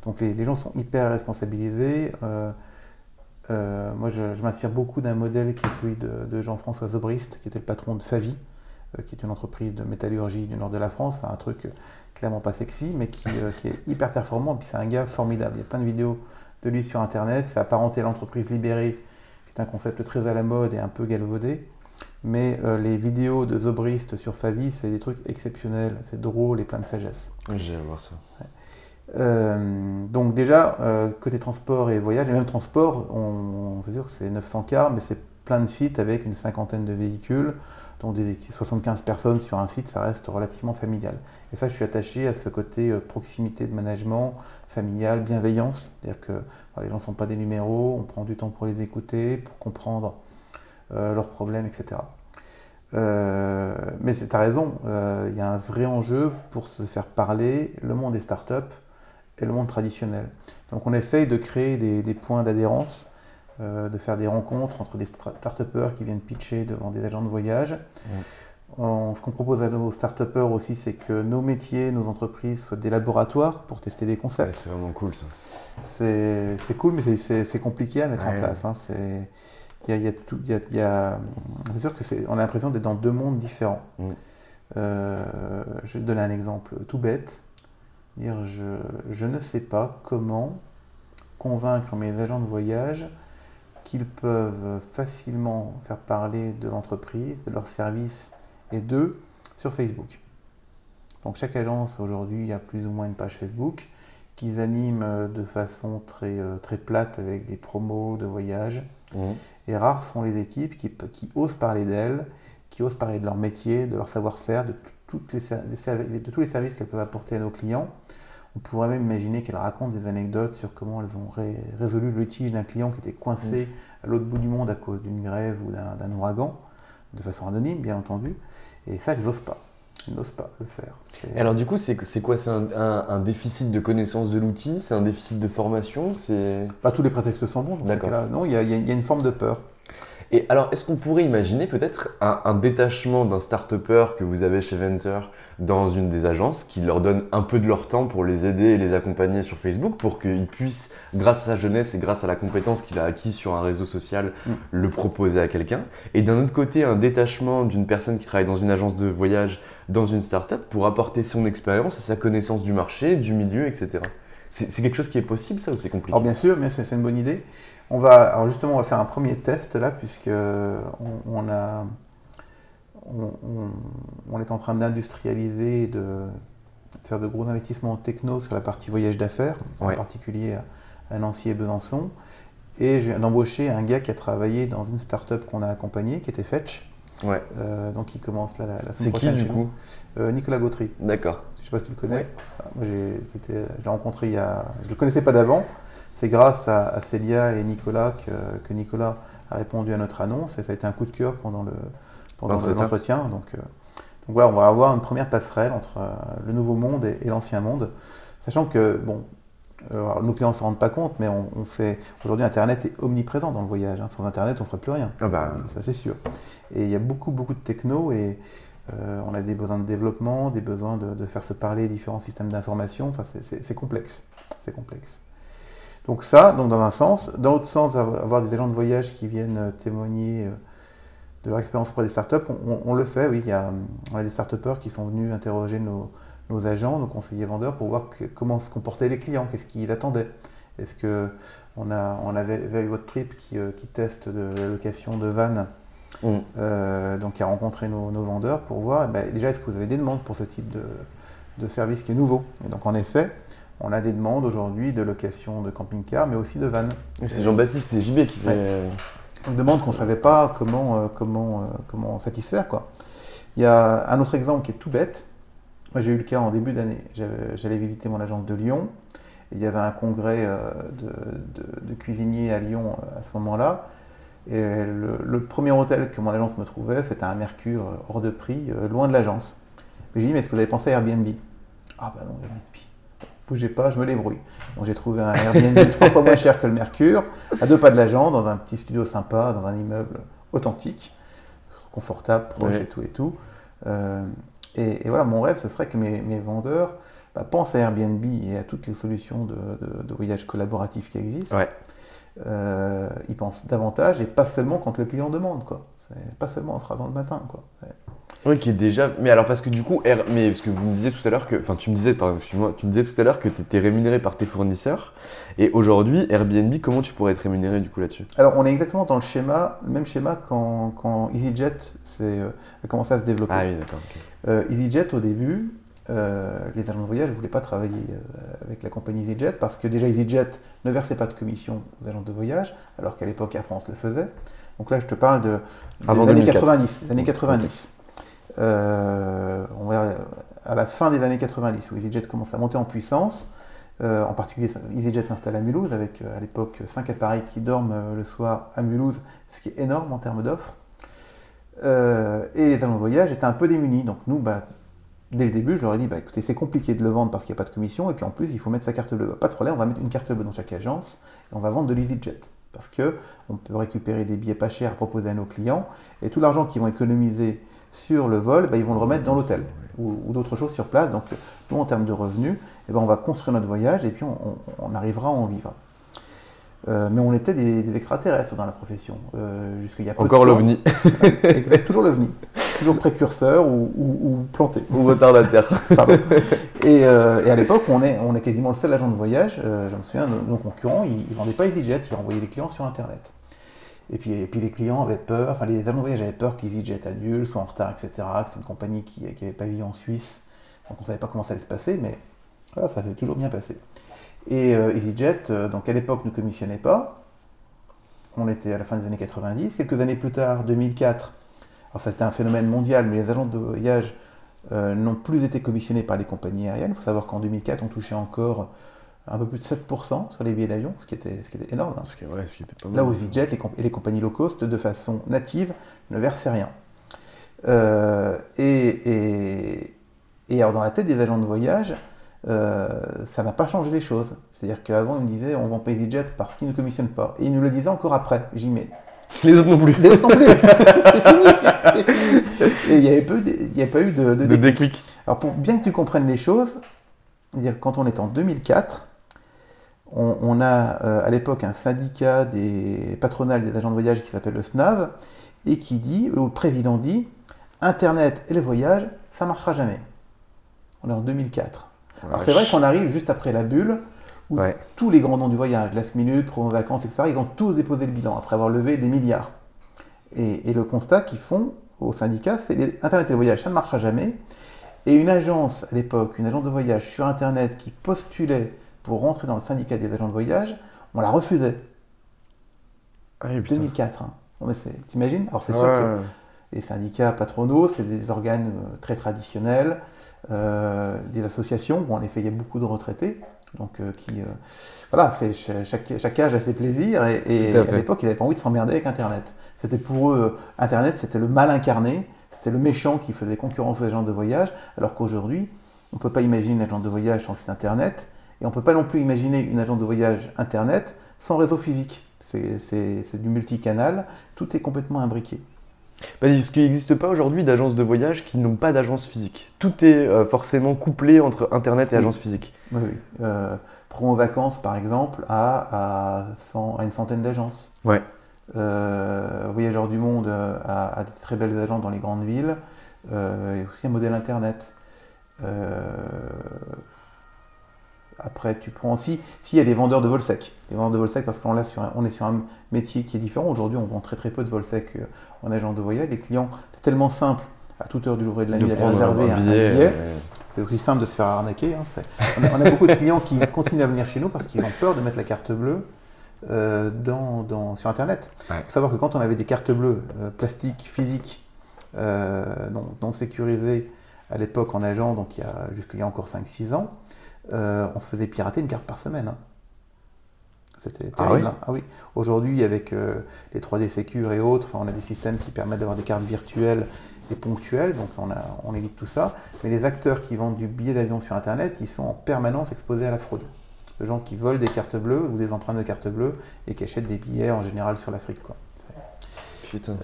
[SPEAKER 2] Donc les, gens sont hyper responsabilisés. Euh, moi, je, m'inspire beaucoup d'un modèle qui est celui de, Jean-François Zobrist, qui était le patron de Favi, qui est une entreprise de métallurgie du nord de la France. Un truc clairement pas sexy, mais qui, qui est hyper performant. Et puis c'est un gars formidable. Il y a plein de vidéos de lui sur Internet, c'est apparenter l'entreprise libérée, qui est un concept très à la mode et un peu galvaudé. Mais euh, les vidéos de Zobrist sur Favi, c'est des trucs exceptionnels, c'est drôle et plein de sagesse.
[SPEAKER 1] J'ai à voir ça.
[SPEAKER 2] Euh, donc déjà, euh, côté transport et voyage, et même transport, on, c'est sûr que c'est 900 cars, mais c'est plein de sites avec une cinquantaine de véhicules, donc des 75 personnes sur un site, ça reste relativement familial. Et ça, je suis attaché à ce côté proximité de management, familial, bienveillance, c'est-à-dire que les gens ne sont pas des numéros, on prend du temps pour les écouter, pour comprendre euh, leurs problèmes, etc. Euh, mais tu as raison, euh, il y a un vrai enjeu pour se faire parler le monde des startups et le monde traditionnel. Donc on essaye de créer des, points d'adhérence, de faire des rencontres entre des start qui viennent pitcher devant des agents de voyage. ce qu'on propose à nos start aussi, c'est que nos métiers, nos entreprises soient des laboratoires pour tester des concepts.
[SPEAKER 1] c'est vraiment cool ça.
[SPEAKER 2] C'est cool, mais c'est compliqué à mettre en place. Hein. Il y a, tout, y a, c'est sûr que c'est, on a l'impression d'être dans deux mondes différents. Mm. Euh, je vais te donner un exemple tout bête. Dire je, je ne sais pas comment convaincre mes agents de voyage qu'ils peuvent facilement faire parler de l'entreprise, de leur service et d'eux sur Facebook. Donc chaque agence aujourd'hui a plus ou moins une page Facebook qu'ils animent de façon très, euh, très plate avec des promos de voyage. Mm. Et rares sont les équipes qui, osent parler d'elles, qui osent parler de leur métier, de leur savoir-faire, de, toutes les, de tous les services qu'elles peuvent apporter à nos clients. On pourrait même imaginer qu'elles racontent des anecdotes sur comment elles ont résolu le litige d'un client qui était coincé mm. à l'autre bout du monde à cause d'une grève ou d'un ouragan, de façon anonyme bien entendu. Et ça, elles n'osent pas n'ose pas le faire.
[SPEAKER 1] alors du coup, c'est quoi? C'est un, déficit de connaissance de l'outil? C'est un déficit de formation?
[SPEAKER 2] Pas tous les prétextes sont bons. D'accord. Non, il y, a une forme de peur.
[SPEAKER 1] Et alors, est-ce qu'on pourrait imaginer peut-être un, détachement d'un start-upper que vous avez chez Venter dans une des agences qui leur donne un peu de leur temps pour les aider et les accompagner sur Facebook pour qu'ils puissent, grâce à sa jeunesse et grâce à la compétence qu'il a acquis sur un réseau social, mm. le proposer à quelqu'un? Et d'un autre côté, un détachement d'une personne qui travaille dans une agence de voyage, dans une start-up, pour apporter son expérience et sa connaissance du marché, du milieu, etc. C'est quelque chose qui est possible, ça, ou c'est compliqué?
[SPEAKER 2] Alors bien sûr, bien c'est une bonne idée. On va, alors justement, on va faire un premier test là, puisque on, a, on, est en train d'industrialiser et de, faire de gros investissements en techno sur la partie voyage d'affaires, en particulier à, Nancy et Besançon. Et je viens d'embaucher un gars qui a travaillé dans une start-up qu'on a accompagnée, qui était Fetch.
[SPEAKER 1] Ouais.
[SPEAKER 2] Euh, donc il commence là la,
[SPEAKER 1] la C'est qui du coup
[SPEAKER 2] euh, Nicolas Gautry.
[SPEAKER 1] D'accord.
[SPEAKER 2] Je ne sais pas si tu le connais. Ah, moi, je l'ai rencontré il y a. Je ne le connaissais pas d'avant. C'est grâce à, Célia et Nicolas que, Nicolas a répondu à notre annonce et ça a été un coup de cœur pendant le pendant l'entretien. Donc, euh, donc, voilà, on va avoir une première passerelle entre euh, le nouveau monde et, l'ancien monde, sachant que bon, euh, nos clients ne s'en rendent pas compte, mais on, fait aujourd'hui Internet est omniprésent dans le voyage. Hein. Sans Internet, on ne ferait plus rien.
[SPEAKER 1] Ah bah.
[SPEAKER 2] Ça c'est sûr. Et il y a beaucoup beaucoup de techno et on a des besoins de développement, des besoins de, de faire se parler différents systèmes d'information. Enfin, c'est complexe. C'est complexe. Donc ça, donc dans un sens. Dans l'autre sens, avoir des agents de voyage qui viennent euh, témoigner euh, de leur expérience auprès des startups, on, le fait, oui. Il y a, on a des start qui sont venus interroger nos, agents, nos conseillers vendeurs, pour voir comment se comportaient les clients, qu'est-ce qu'ils attendaient. Est-ce que on a, on avait votre Trip qui, euh, qui teste de la location de vannes, mm. donc qui a rencontré nos, vendeurs pour voir, eh ben, déjà, est-ce que vous avez des demandes pour ce type de, de service qui est nouveau? Et donc en effet, on a des demandes aujourd'hui de location de camping-car, mais aussi de vannes.
[SPEAKER 1] C'est Jean-Baptiste et JB qui fait.
[SPEAKER 2] Une demande qu'on ne savait pas comment, euh, comment, euh, comment satisfaire. Quoi. Il y a un autre exemple qui est tout bête. Moi, j'ai eu le cas en début d'année. J'allais visiter mon agence de Lyon. il y avait un congrès euh, de, cuisiniers à Lyon à ce moment-là. Et le, premier hôtel que mon agence me trouvait, c'était un Mercure hors de prix, loin de l'agence. J'ai dit, mais est-ce que vous avez pensé à Airbnb? Ah bah non, Airbnb bougez pas, je me débrouille. Donc j'ai trouvé un Airbnb trois fois moins cher que le Mercure, à deux pas de l'agent, dans un petit studio sympa, dans un immeuble authentique, confortable, proche et tout et tout. Euh, et, voilà, mon rêve, ce serait que mes, vendeurs bah, pensent à Airbnb et à toutes les solutions de, voyage collaboratif qui existent. Euh, ils pensent davantage et pas seulement quand le client demande, quoi. Pas seulement on sera dans le matin, quoi.
[SPEAKER 1] Oui, qui est déjà. Mais alors, parce que du coup, mais parce que vous me disiez tout à l'heure que. Enfin, tu me disais, pardon, moi tu me disais tout à l'heure que tu étais rémunéré par tes fournisseurs. Et aujourd'hui, Airbnb, comment tu pourrais être rémunéré du coup là-dessus?
[SPEAKER 2] Alors, on est exactement dans le schéma, le même schéma quand, quand EasyJet euh, a commencé à se développer.
[SPEAKER 1] Ah oui, d'accord.
[SPEAKER 2] Euh, EasyJet, au début, euh, les agents de voyage ne voulaient pas travailler avec la compagnie EasyJet parce que déjà EasyJet ne versait pas de commission aux agents de voyage, alors qu'à l'époque Air France le faisait. Donc là, je te parle de, des années 90. années 90. Euh, on va à la fin des années 90, où EasyJet commence à monter en puissance. Euh, en particulier, EasyJet s'installe à Mulhouse avec à l'époque 5 appareils qui dorment le soir à Mulhouse, ce qui est énorme en termes d'offres. et les agents de voyage étaient un peu démunis. Donc nous, bah, dès le début, je leur ai dit, bah, écoutez, c'est compliqué de le vendre parce qu'il n'y a pas de commission, et puis en plus, il faut mettre sa carte bleue. Pas de problème, on va mettre une carte bleue dans chaque agence, et on va vendre de l'EasyJet. Parce qu'on peut récupérer des billets pas chers à proposer à nos clients, et tout l'argent qu'ils vont économiser sur le vol, bah, ils vont le remettre dans l'hôtel, ou, d'autres choses sur place. Donc, nous, en termes de revenus, eh ben, on va construire notre voyage, et puis on arrivera à en vivre. Euh, mais on était des, extraterrestres dans la profession. Euh,
[SPEAKER 1] jusqu'il y a Encore l'OVNI.
[SPEAKER 2] exact, toujours l'OVNI. Toujours précurseur ou, planté.
[SPEAKER 1] Ou retardataire.
[SPEAKER 2] et, euh, et, à l'époque, on est, on est quasiment le seul agent de voyage. je me souviens, nos, concurrents, ils ne vendaient pas EasyJet, ils renvoyaient les clients sur Internet. Et puis, les clients avaient peur, enfin les agents de voyage avaient peur qu'EasyJet annule, soit en retard, etc. Que c'est une compagnie qui n'avait pas vie en Suisse. Donc on ne savait pas comment ça allait se passer, mais ça s'est toujours bien passé. Et euh, EasyJet, euh, donc à l'époque, ne commissionnait pas. On était à la fin des années 90. Quelques années plus tard, 2004, alors ça c'était un phénomène mondial, mais les agents de voyage euh, n'ont plus été commissionnés par les compagnies aériennes. Il faut savoir qu'en 2004, on touchait encore un peu plus de 7% sur les billets d'avion, ce, qui était, ce qui était énorme. Hein.
[SPEAKER 1] Ce qui, ce qui était pas
[SPEAKER 2] Là où EasyJet et les compagnies low cost, de façon native, ne versaient rien. et, et, et alors dans la tête des agents de voyage, euh, ça n'a pas changé les choses. C'est-à-dire qu'avant, ils me disaient on vend pas EasyJet parce qu'ils ne commissionnent pas. Et ils nous le disaient encore après. J'y mets.
[SPEAKER 1] Les autres non plus.
[SPEAKER 2] Les autres non plus. c'est fini. Et il n'y avait, pas eu de,
[SPEAKER 1] de, déclic.
[SPEAKER 2] Alors, pour bien que tu comprennes les choses, dire quand on est en 2004, on, a euh, à l'époque un syndicat des patronales des agents de voyage qui s'appelle le SNAV et qui dit, le président dit, Internet et les voyages, ça marchera jamais. On est en 2004. Alors c'est vrai qu'on arrive juste après la bulle, où tous les grands noms du voyage, Last Minute, Promo Vacances, etc., ils ont tous déposé le bilan après avoir levé des milliards. Et, le constat qu'ils font au syndicat, c'est Internet et le voyage, ça ne marchera jamais. Et une agence à l'époque, une agence de voyage sur Internet qui postulait pour rentrer dans le syndicat des agents de voyage, on la refusait.
[SPEAKER 1] Ah
[SPEAKER 2] 2004. Hein. T'imagines? Alors c'est sûr que les syndicats patronaux, c'est des organes euh, très traditionnels. Euh, des associations. où en effet, il y a beaucoup de retraités. Donc, euh, qui, euh, voilà, c'est, chaque, chaque, âge a ses plaisirs. Et, à, l'époque, ils n'avaient pas envie de s'emmerder avec Internet. C'était pour eux, Internet, c'était le mal incarné. C'était le méchant qui faisait concurrence aux agents de voyage. Alors qu'aujourd'hui, on ne peut pas imaginer une agent de voyage sans site Internet. Et on ne peut pas non plus imaginer une agence de voyage Internet sans réseau physique. C'est, du multicanal. Tout est complètement imbriqué.
[SPEAKER 1] Parce qu'il n'existe pas aujourd'hui d'agences de voyage qui n'ont pas d'agence physique. Tout est euh, forcément couplé entre Internet et agence physique.
[SPEAKER 2] Oui, oui. Euh, Promo Vacances, par exemple, a, à une centaine d'agences.
[SPEAKER 1] Ouais.
[SPEAKER 2] Euh, Voyageurs du Monde a, des très belles agences dans les grandes villes. Euh, et aussi un modèle Internet. Après, tu prends aussi, s'il y a des vendeurs de vol sec. Les vendeurs de vol sec, parce qu'on on est sur un métier qui est différent. Aujourd'hui, on vend très très peu de vol sec euh, en agent de voyage. Les clients, c'est tellement simple à toute heure du jour et de la nuit d'aller réserver un billet. C'est aussi simple de se faire arnaquer. Hein, on, a, beaucoup de clients qui continuent à venir chez nous parce qu'ils ont peur de mettre la carte bleue euh, dans, sur Internet. Il faut savoir que quand on avait des cartes bleues euh, plastiques, physiques, non, sécurisées à l'époque en agent, donc il y a, jusqu'il y a encore 5-6 ans, euh, on se faisait pirater une carte par semaine. Hein. C'était ah terrible. Hein. Ah oui, Aujourd'hui, avec euh, les 3D Secure et autres, on a des systèmes qui permettent d'avoir des cartes virtuelles et ponctuelles, donc on, évite tout ça. Mais les acteurs qui vendent du billet d'avion sur Internet, ils sont en permanence exposés à la fraude. Les gens qui volent des cartes bleues ou des empreintes de cartes bleues et qui achètent des billets en général sur l'Afrique.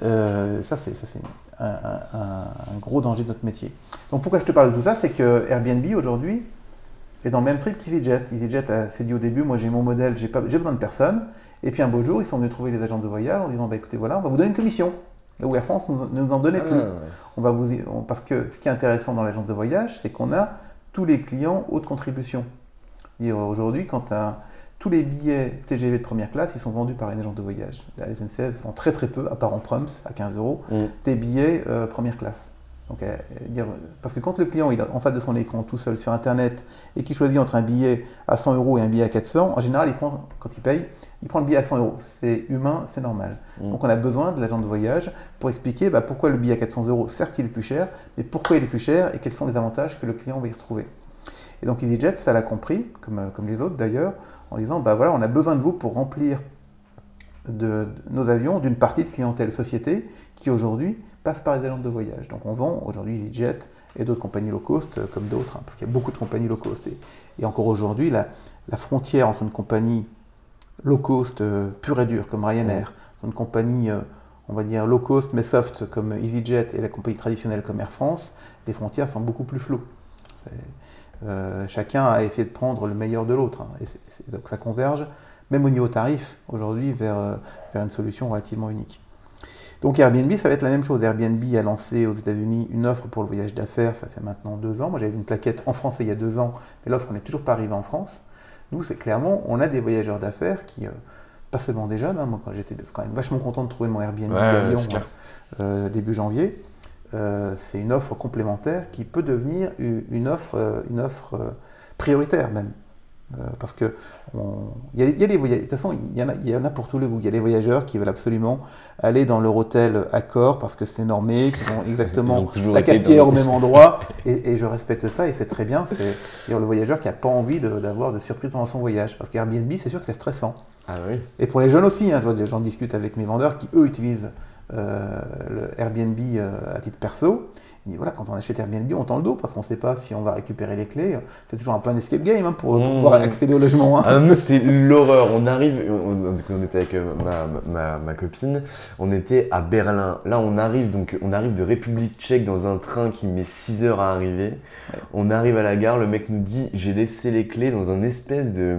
[SPEAKER 2] Euh, ça, c'est un, un, gros danger de notre métier. Donc pourquoi je te parle de tout ça? C'est que Airbnb aujourd'hui, et dans le même prix qu'EasyJet. EasyJet s'est dit au début, moi j'ai mon modèle, j'ai besoin de personne. Et puis un beau jour, ils sont venus trouver les agents de voyage en disant, bah, écoutez, voilà, on va vous donner une commission. où Air France ne nous, en donnait plus.
[SPEAKER 1] Ah,
[SPEAKER 2] On va vous, on- parce que ce qui est intéressant dans l'agence de voyage, c'est qu'on a tous les clients haute contribution. Dire, Aujourd'hui, quand un- tous les billets TGV de première classe, ils sont vendus par une agence de voyage. La SNCF vend très très peu, à part en Prums, à 15 euros,
[SPEAKER 1] Mm.
[SPEAKER 2] des billets euh, première classe. Donc, euh, dire, parce que quand le client il est en face de son écran tout seul sur Internet et qu'il choisit entre un billet à 100 euros et un billet à 400, en général, il prend, quand il paye, il prend le billet à 100 euros. C'est humain, c'est normal.
[SPEAKER 1] Mm.
[SPEAKER 2] Donc on a besoin de l'agent de voyage pour expliquer bah, pourquoi le billet à 400 euros, certes il est plus cher, mais pourquoi il est plus cher et quels sont les avantages que le client va y retrouver. Et donc EasyJet, ça l'a compris, comme, euh, comme les autres d'ailleurs, en disant bah voilà, on a besoin de vous pour remplir de, de nos avions d'une partie de clientèle société qui aujourd'hui passe par les agences de voyage. Donc on vend aujourd'hui EasyJet et d'autres compagnies low cost euh, comme d'autres, hein, parce qu'il y a beaucoup de compagnies low cost. Et, et encore aujourd'hui, la, la frontière entre une compagnie low cost euh, pure et dure comme Ryanair, une compagnie, euh, on va dire low cost mais soft comme EasyJet et la compagnie traditionnelle comme Air France, les frontières sont beaucoup plus floues. Euh, chacun a essayé de prendre le meilleur de l'autre. hein, et donc ça converge, même au niveau tarif, aujourd'hui, vers, vers une solution relativement unique. Donc Airbnb, ça va être la même chose. Airbnb a lancé aux États-Unis une offre pour le voyage d'affaires, ça fait maintenant deux ans. Moi j'avais vu une plaquette en français il y a deux ans, mais l'offre n'est toujours pas arrivée en France. Nous, c'est clairement, on a des voyageurs d'affaires qui, euh, pas seulement des jeunes, hein, moi quand j'étais quand même vachement content de trouver mon Airbnb
[SPEAKER 1] Ouais,
[SPEAKER 2] à Lyon euh, début janvier, euh, c'est une offre complémentaire qui peut devenir une offre, une offre prioritaire même. Euh, parce que on- il y, a- il y a des voyageurs, de toute façon, il y, en a, il y en a pour tous les goûts. Il y a des voyageurs qui veulent absolument aller dans leur hôtel Accor parce que c'est normé, qu'ils ont exactement la cafetière au même endroit. Et, et je respecte ça et c'est très bien. C'est le voyageur qui n'a pas envie de- d'avoir de, surprise pendant son voyage. Parce qu'Airbnb, c'est sûr que c'est stressant.
[SPEAKER 1] Ah oui.
[SPEAKER 2] Et pour les jeunes aussi, hein, je vois des gens discutent avec mes vendeurs qui eux utilisent euh, le Airbnb euh, à titre perso. Voilà, quand on achète Airbnb, on tend le dos parce qu'on ne sait pas si on va récupérer les clés. C'est toujours un peu un escape game hein, pour, pour
[SPEAKER 1] Mmh.
[SPEAKER 2] pouvoir accéder au logement. hein.
[SPEAKER 1] Ah, nous, c'est l'horreur. On arrive, on, était avec euh, ma, ma, ma copine, on était à Berlin. Là, on arrive, donc, on arrive de République tchèque dans un train qui met 6 heures à arriver. On arrive à la gare, le mec nous dit J'ai laissé les clés dans un espèce de.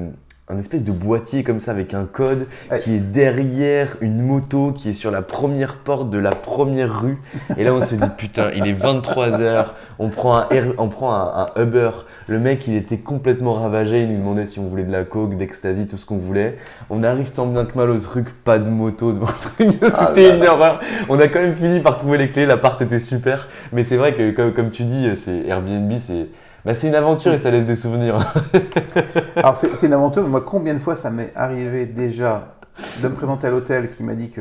[SPEAKER 1] Un espèce de boîtier comme ça avec un code
[SPEAKER 2] Ouais.
[SPEAKER 1] qui est derrière une moto qui est sur la première porte de la première rue. Et là on se dit putain il est 23h, on prend un, Air- on prend un, un Uber. Le mec il était complètement ravagé, il nous demandait si on voulait de la coke, d'ecstasy, tout ce qu'on voulait. On arrive tant bien que mal au truc, pas de moto devant le truc,
[SPEAKER 2] Ah
[SPEAKER 1] c'était une horreur. On a quand même fini par trouver les clés, l'appart était super. Mais c'est vrai que comme, comme tu dis, c'est Airbnb, c'est bah, c'est une aventure et ça laisse des souvenirs.
[SPEAKER 2] Alors c'est une aventure, mais moi combien de fois ça m'est arrivé déjà de me présenter à l'hôtel qui m'a dit que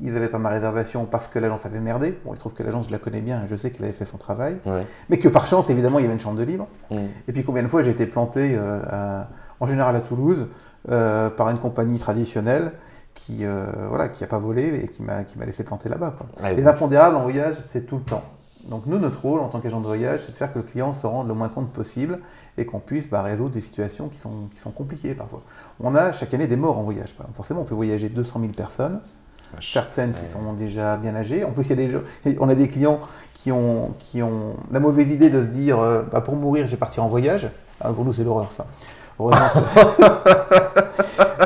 [SPEAKER 2] ils n'avaient pas ma réservation parce que l'agence avait merdé. Bon, il se trouve que l'agence, je la connais bien et je sais qu'elle avait fait son travail.
[SPEAKER 1] Ouais.
[SPEAKER 2] Mais que par chance, évidemment, il y avait une chambre de libre. Et puis combien de fois j'ai été planté, euh, à- en général à Toulouse, euh, par une compagnie traditionnelle qui euh, voilà, qui n'a pas volé et qui m'a qui m'a laissé planter là-bas.
[SPEAKER 1] Ouais,
[SPEAKER 2] Les impondérables en voyage, c'est tout le temps. Donc nous, notre rôle en tant qu'agent de voyage, c'est de faire que le client se rende le moins compte possible et qu'on puisse bah, résoudre des situations qui sont, qui sont compliquées parfois. On a chaque année des morts en voyage. par exemple. Forcément, on fait voyager 200 000 personnes,
[SPEAKER 1] Vache.
[SPEAKER 2] certaines qui sont déjà bien âgées. En plus, il y a des gens- on a des clients qui ont, qui ont la mauvaise idée de se dire euh, bah, pour mourir, je vais partir en voyage. Ah, pour nous, c'est l'horreur ça.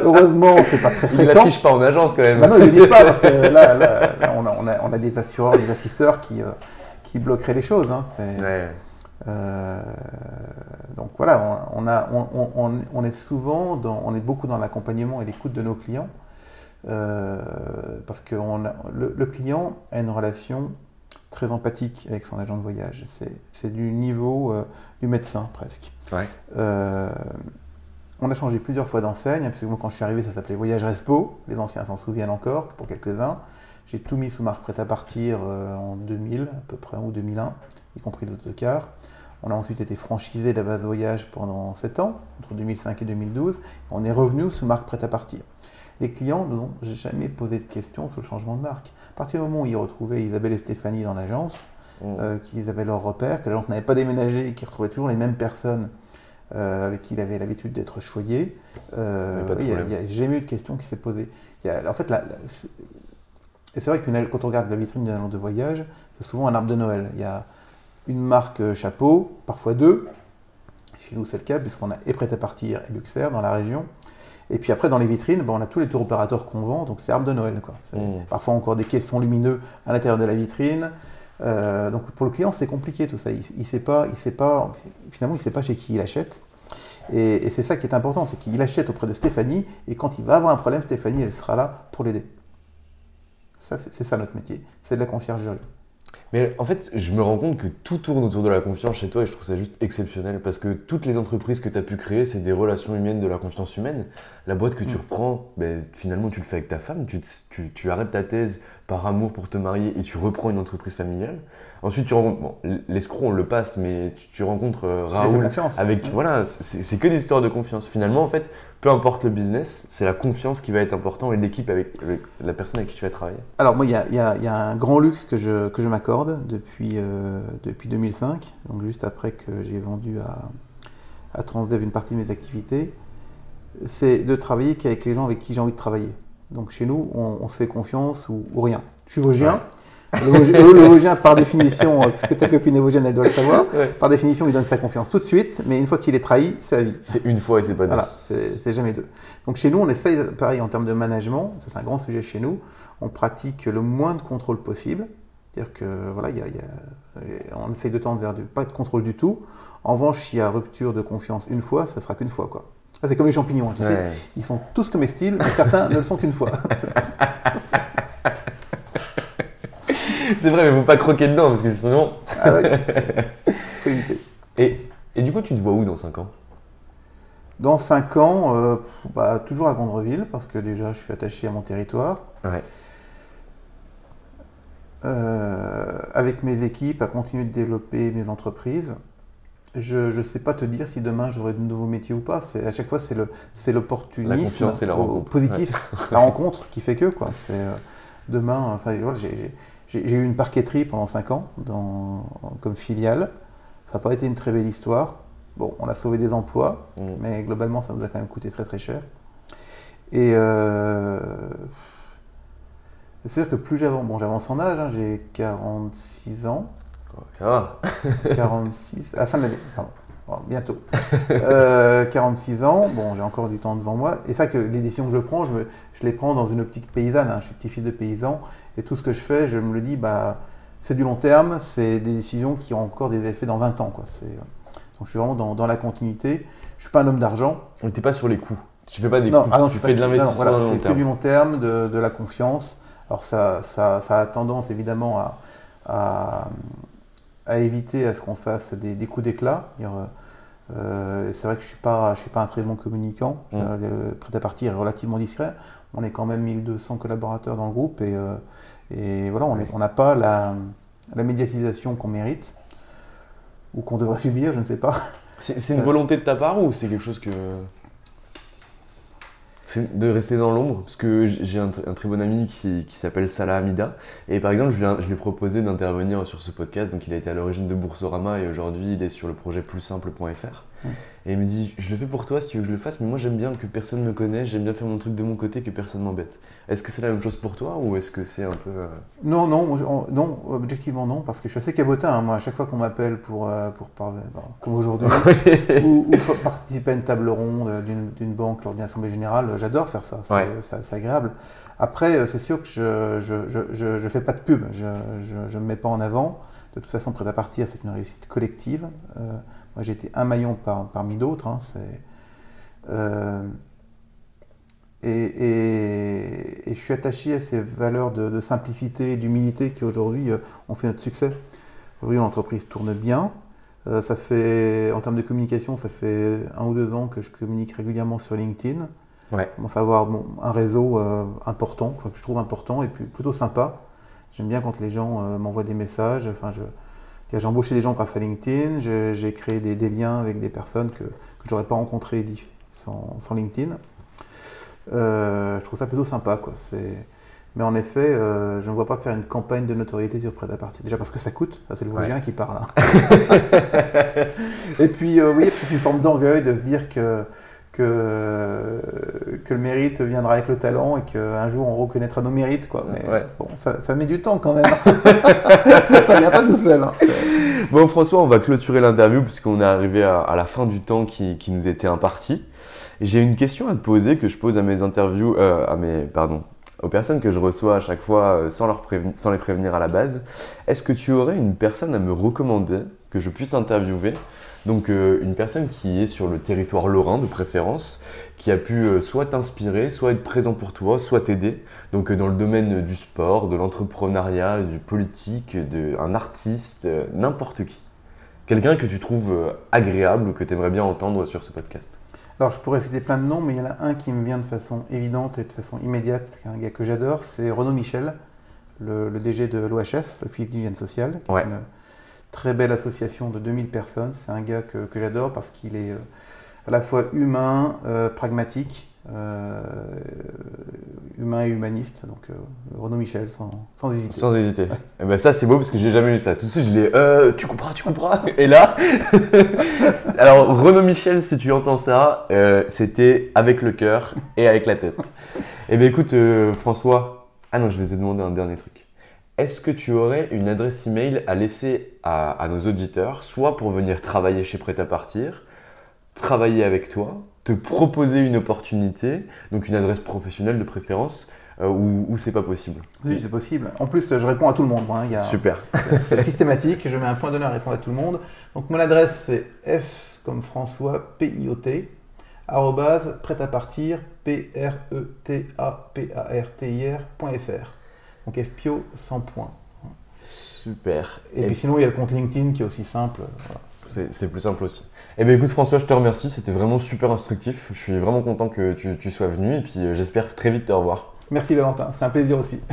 [SPEAKER 2] Heureusement, c'est- pas très
[SPEAKER 1] Il
[SPEAKER 2] fréquent.
[SPEAKER 1] l'affiche pas en agence quand même.
[SPEAKER 2] Bah non, ils le disent pas parce que là, là, là, on, a, on, a, on a des assureurs, des assisteurs qui, euh, qui bloqueraient les choses. hein.
[SPEAKER 1] Ouais.
[SPEAKER 2] euh, donc voilà, on, on a, on, on- on- on est souvent, dans, on est beaucoup dans l'accompagnement et l'écoute de nos clients euh, parce que a- le, le client a une relation très empathique avec son agent de voyage. C'est- du niveau euh, du médecin presque.
[SPEAKER 1] Ouais.
[SPEAKER 2] On a changé plusieurs fois d'enseigne, hein, parce que moi quand je suis arrivé ça s'appelait Voyage Respo, les anciens s'en souviennent encore, pour quelques-uns. J'ai tout mis sous marque prêt à partir euh, en 2000 à peu près, ou 2001, y compris les autocars. On a ensuite été franchisé de la base voyage pendant 7 ans, entre 2005 et 2012. On est revenu sous marque prêt à partir. Les clients n'ont jamais posé de questions sur le changement de marque. À partir du moment où ils retrouvaient Isabelle et Stéphanie dans l'agence,
[SPEAKER 1] Mm.
[SPEAKER 2] euh, qu'ils avaient leur repère, que l'agence n'avait pas déménagé et qu'ils retrouvaient toujours les mêmes personnes euh, avec qui il avait l'habitude d'être choyé. Euh,
[SPEAKER 1] Il a
[SPEAKER 2] n'y a, jamais eu de question qui s'est posée. Il y a- en fait, la- la- et c'est vrai que quand on regarde la vitrine d'un agent de voyage, c'est souvent un arbre de Noël. Il y a une marque euh, chapeau, parfois deux. Chez nous, c'est le cas, puisqu'on a et prêt à partir et Luxair dans la région. Et puis après, dans les vitrines, bon, on a tous les tours opérateurs qu'on vend, donc c'est arbre de Noël. Quoi. C'est
[SPEAKER 1] Mm.
[SPEAKER 2] Parfois encore des caissons lumineux à l'intérieur de la vitrine. Euh, donc pour le client, c'est compliqué tout ça. Il, il sait pas, il sait pas, finalement, il sait pas chez qui il achète. Et, et c'est ça qui est important, c'est qu'il achète auprès de Stéphanie, et quand il va avoir un problème, Stéphanie, elle sera là pour l'aider. Ça, c'est ça notre métier, c'est de la conciergerie.
[SPEAKER 1] Mais en fait, je me rends compte que tout tourne autour de la confiance chez toi et je trouve ça juste exceptionnel parce que toutes les entreprises que tu as pu créer, c'est des relations humaines, de la confiance humaine. La boîte que tu
[SPEAKER 2] Mm.
[SPEAKER 1] reprends, ben, finalement, tu le fais avec ta femme, tu, tu- tu arrêtes ta thèse par amour pour te marier et tu reprends une entreprise familiale. Ensuite, tu rencontres, bon, l'escroc, on le passe, mais tu, tu rencontres euh, Raoul avec, voilà, c'est que des histoires de confiance. Finalement, en fait, peu importe le business, c'est la confiance qui va être important et l'équipe avec, avec la personne avec qui tu vas travailler.
[SPEAKER 2] Alors moi, il y a, il y a- il y a un grand luxe que je, que je m'accorde depuis, euh, depuis 2005, donc juste après que j'ai vendu à, à Transdev une partie de mes activités, c'est de travailler qu'avec les gens avec qui j'ai envie de travailler. Donc chez nous, on, on se fait confiance ou, ou rien. Je suis vosgien. Le, Vosgien, le- Vosgien, par définition, euh, puisque ta copine est vosgienne, elle doit le savoir,
[SPEAKER 1] Ouais.
[SPEAKER 2] par définition, il donne sa confiance tout de suite, mais une fois qu'il est trahi, c'est à vie.
[SPEAKER 1] C'est une fois et c'est pas deux.
[SPEAKER 2] Voilà, c'est jamais deux. Donc chez nous, on essaye, pareil en termes de management, ça c'est un grand sujet chez nous, on pratique le moins de contrôle possible. C'est-à-dire que voilà, il y a- il y a- on essaye de tendre vers du, pas de contrôle du tout. En revanche, s'il y a rupture de confiance une fois, ça sera qu'une fois. quoi. Ça, c'est comme les champignons, hein, tu sais. Ils sont tous comestibles, mais certains ne le sont qu'une fois.
[SPEAKER 1] C'est vrai, mais faut pas croquer dedans parce que sinon.
[SPEAKER 2] ah éviter.
[SPEAKER 1] Et, et du coup, tu te vois où dans 5 ans?
[SPEAKER 2] Dans 5 ans, euh, bah, toujours à Gondreville, parce que déjà, je suis attaché à mon territoire.
[SPEAKER 1] Ouais.
[SPEAKER 2] euh, avec mes équipes, à continuer de développer mes entreprises. Je ne sais pas te dire si demain j'aurai de nouveaux métiers ou pas. C'est à chaque fois c'est le c'est l'opportunisme
[SPEAKER 1] La confiance et la rencontre.
[SPEAKER 2] positif, la rencontre qui fait que quoi. C'est euh, demain. Enfin voilà, j'ai- j'ai eu une parqueterie pendant 5 ans dans, comme filiale. Ça n'a pas été une très belle histoire. Bon, on a sauvé des emplois,
[SPEAKER 1] Mm.
[SPEAKER 2] mais globalement ça nous a quand même coûté très très cher. Et euh, c'est sûr que plus j'avance, bon j'avance en âge, hein, j'ai 46 ans,
[SPEAKER 1] Ça va.
[SPEAKER 2] 46, à la fin de l'année, pardon, Bon, bientôt. Euh, 46 ans, bon j'ai encore du temps devant moi, et ça que les décisions que je prends, je, me- je les prends dans une optique paysanne, hein. je suis petit-fils de paysan, et tout ce que je fais, je me le dis, bah, c'est du long terme, c'est des décisions qui ont encore des effets dans 20 ans. Quoi. Euh, donc je suis vraiment dans, dans la continuité, je suis pas un homme d'argent,
[SPEAKER 1] On t'es pas sur les coups. Tu fais pas des
[SPEAKER 2] non,
[SPEAKER 1] coups.
[SPEAKER 2] ah non,
[SPEAKER 1] tu
[SPEAKER 2] fais pas-
[SPEAKER 1] de l'investissement
[SPEAKER 2] voilà,
[SPEAKER 1] long terme.
[SPEAKER 2] du long terme, de, de la confiance. Alors ça, ça, ça a tendance évidemment à, à, à éviter à ce qu'on fasse des, des coups d'éclat. C'est-à-dire, euh, c'est vrai que je ne suis, pas- je suis pas un très bon communicant.
[SPEAKER 1] Mm.
[SPEAKER 2] Euh, Le prêt-à-partir est relativement discret. On est quand même 1200 collaborateurs dans le groupe et, euh, et voilà, on n'a pas la, la médiatisation qu'on mérite ou qu'on devrait subir, je ne sais pas.
[SPEAKER 1] C'est une volonté de ta part ou c'est quelque chose que. De rester dans l'ombre Parce que j'ai un, tr- un très bon ami qui, s'appelle Salah Hamida. Et par exemple, je lui, ai- je lui ai proposé d'intervenir sur ce podcast. Donc il a été à l'origine de Boursorama et aujourd'hui il est sur le projet plussimple.fr.
[SPEAKER 2] Mm.
[SPEAKER 1] Et il me dit Je le fais pour toi si tu veux que je le fasse, mais moi j'aime bien que personne me connaisse, j'aime bien faire mon truc de mon côté, que personne m'embête. Est-ce que c'est la même chose pour toi ou est-ce que c'est un peu. euh,
[SPEAKER 2] Non, non, on- non, objectivement non, parce que je suis assez cabotin. hein. Moi, à chaque fois qu'on m'appelle pour, euh, pour parler, bon, comme aujourd'hui, ou, ou pour participer à une table ronde d'une banque lors d'une assemblée générale, j'adore faire ça. C'est
[SPEAKER 1] Ouais.
[SPEAKER 2] agréable. Après, euh, c'est sûr que je je, je, je- je fais pas de pub. Je ne me mets pas en avant. De toute façon, prêt à partir, c'est une réussite collective. Euh, moi, j'ai été un maillon par- parmi d'autres. hein. Euh, et, et- et je suis attaché à ces valeurs de, de simplicité et d'humilité qui aujourd'hui euh, ont fait notre succès. Aujourd'hui, l'entreprise tourne bien. Euh, ça fait, en termes de communication, ça fait un ou deux ans que je communique régulièrement sur LinkedIn.
[SPEAKER 1] Ouais.
[SPEAKER 2] Commence à avoir bon, un réseau important, que je trouve important et puis plutôt sympa. J'aime bien quand les gens m'envoient des messages. Enfin, je, j'ai embauché des gens grâce à LinkedIn. J'ai, créé des, des liens avec des personnes que, que je n'aurais pas rencontrées sans, sans LinkedIn. Euh, je trouve ça plutôt sympa. Quoi. Mais en effet, euh, je ne vois pas faire une campagne de notoriété sur prêt à partir. Déjà parce que ça coûte, c'est le Vosgien qui parle. hein. et puis, euh, oui, c'est une forme d'orgueil de se dire que, que, que le mérite viendra avec le talent et qu'un jour on reconnaîtra nos mérites. Quoi. Mais
[SPEAKER 1] Ouais.
[SPEAKER 2] bon, ça, ça met du temps quand même. ça vient pas tout seul. hein.
[SPEAKER 1] Bon, François, on va clôturer l'interview puisqu'on est arrivé à, à la fin du temps qui, qui nous était imparti. J'ai une question à te poser que je pose à mes interviews, euh, à mes, pardon, aux personnes que je reçois à chaque fois euh, sans, leur préven- sans les prévenir à la base. Est-ce que tu aurais une personne à me recommander que je puisse interviewer Donc, euh, une personne qui est sur le territoire lorrain de préférence, qui a pu euh, soit t'inspirer, soit être présent pour toi, soit t'aider. Donc, euh, dans le domaine du sport, de l'entrepreneuriat, du politique, de, un artiste, n'importe qui. Quelqu'un que tu trouves agréable ou que tu aimerais bien entendre sur ce podcast.
[SPEAKER 2] Alors je pourrais citer plein de noms, mais il y en a un qui me vient de façon évidente et de façon immédiate, un gars que j'adore, c'est Renaud Michel, le, le DG de l'OHS, l'Office d'hygiène sociale,
[SPEAKER 1] Ouais.
[SPEAKER 2] une très belle association de 2000 personnes. C'est un gars que, que j'adore parce qu'il est euh, à la fois humain, euh, pragmatique, euh, humain et humaniste. Donc Renaud Michel, sans, sans hésiter.
[SPEAKER 1] Sans hésiter. Et ben ça c'est beau parce que j'ai jamais eu ça. Tout de suite je l'ai. Euh, tu comprends, tu comprends. Et là, alors Renaud Michel, si tu entends ça, euh, c'était avec le cœur et avec la tête. Et ben écoute euh, François. Ah non, je vais te demander un dernier truc. Est-ce que tu aurais une adresse email à laisser à, à nos auditeurs, soit pour venir travailler chez Prêt à Partir, travailler avec toi, te proposer une opportunité, donc une adresse professionnelle de préférence, euh, ou, c'est pas possible?
[SPEAKER 2] Oui, c'est possible. En plus, je réponds à tout le monde. hein. Il y a-
[SPEAKER 1] Super.
[SPEAKER 2] C'est systématique, je mets un point d'honneur à répondre à tout le monde. Donc mon adresse c'est f comme François, P-I-O-T, arrobase prêt à partir, P-R-E-T-A-P-A-R-T-I-R.fr. Donc FPO sans point.
[SPEAKER 1] Super.
[SPEAKER 2] Et,
[SPEAKER 1] Et
[SPEAKER 2] puis sinon il y a le compte LinkedIn qui est aussi simple. voilà.
[SPEAKER 1] c'est plus simple aussi. Eh bien écoute François, je te remercie, c'était vraiment super instructif. Je suis vraiment content que tu, tu sois venu et puis euh, j'espère très vite te revoir.
[SPEAKER 2] Merci Valentin, c'est un plaisir aussi.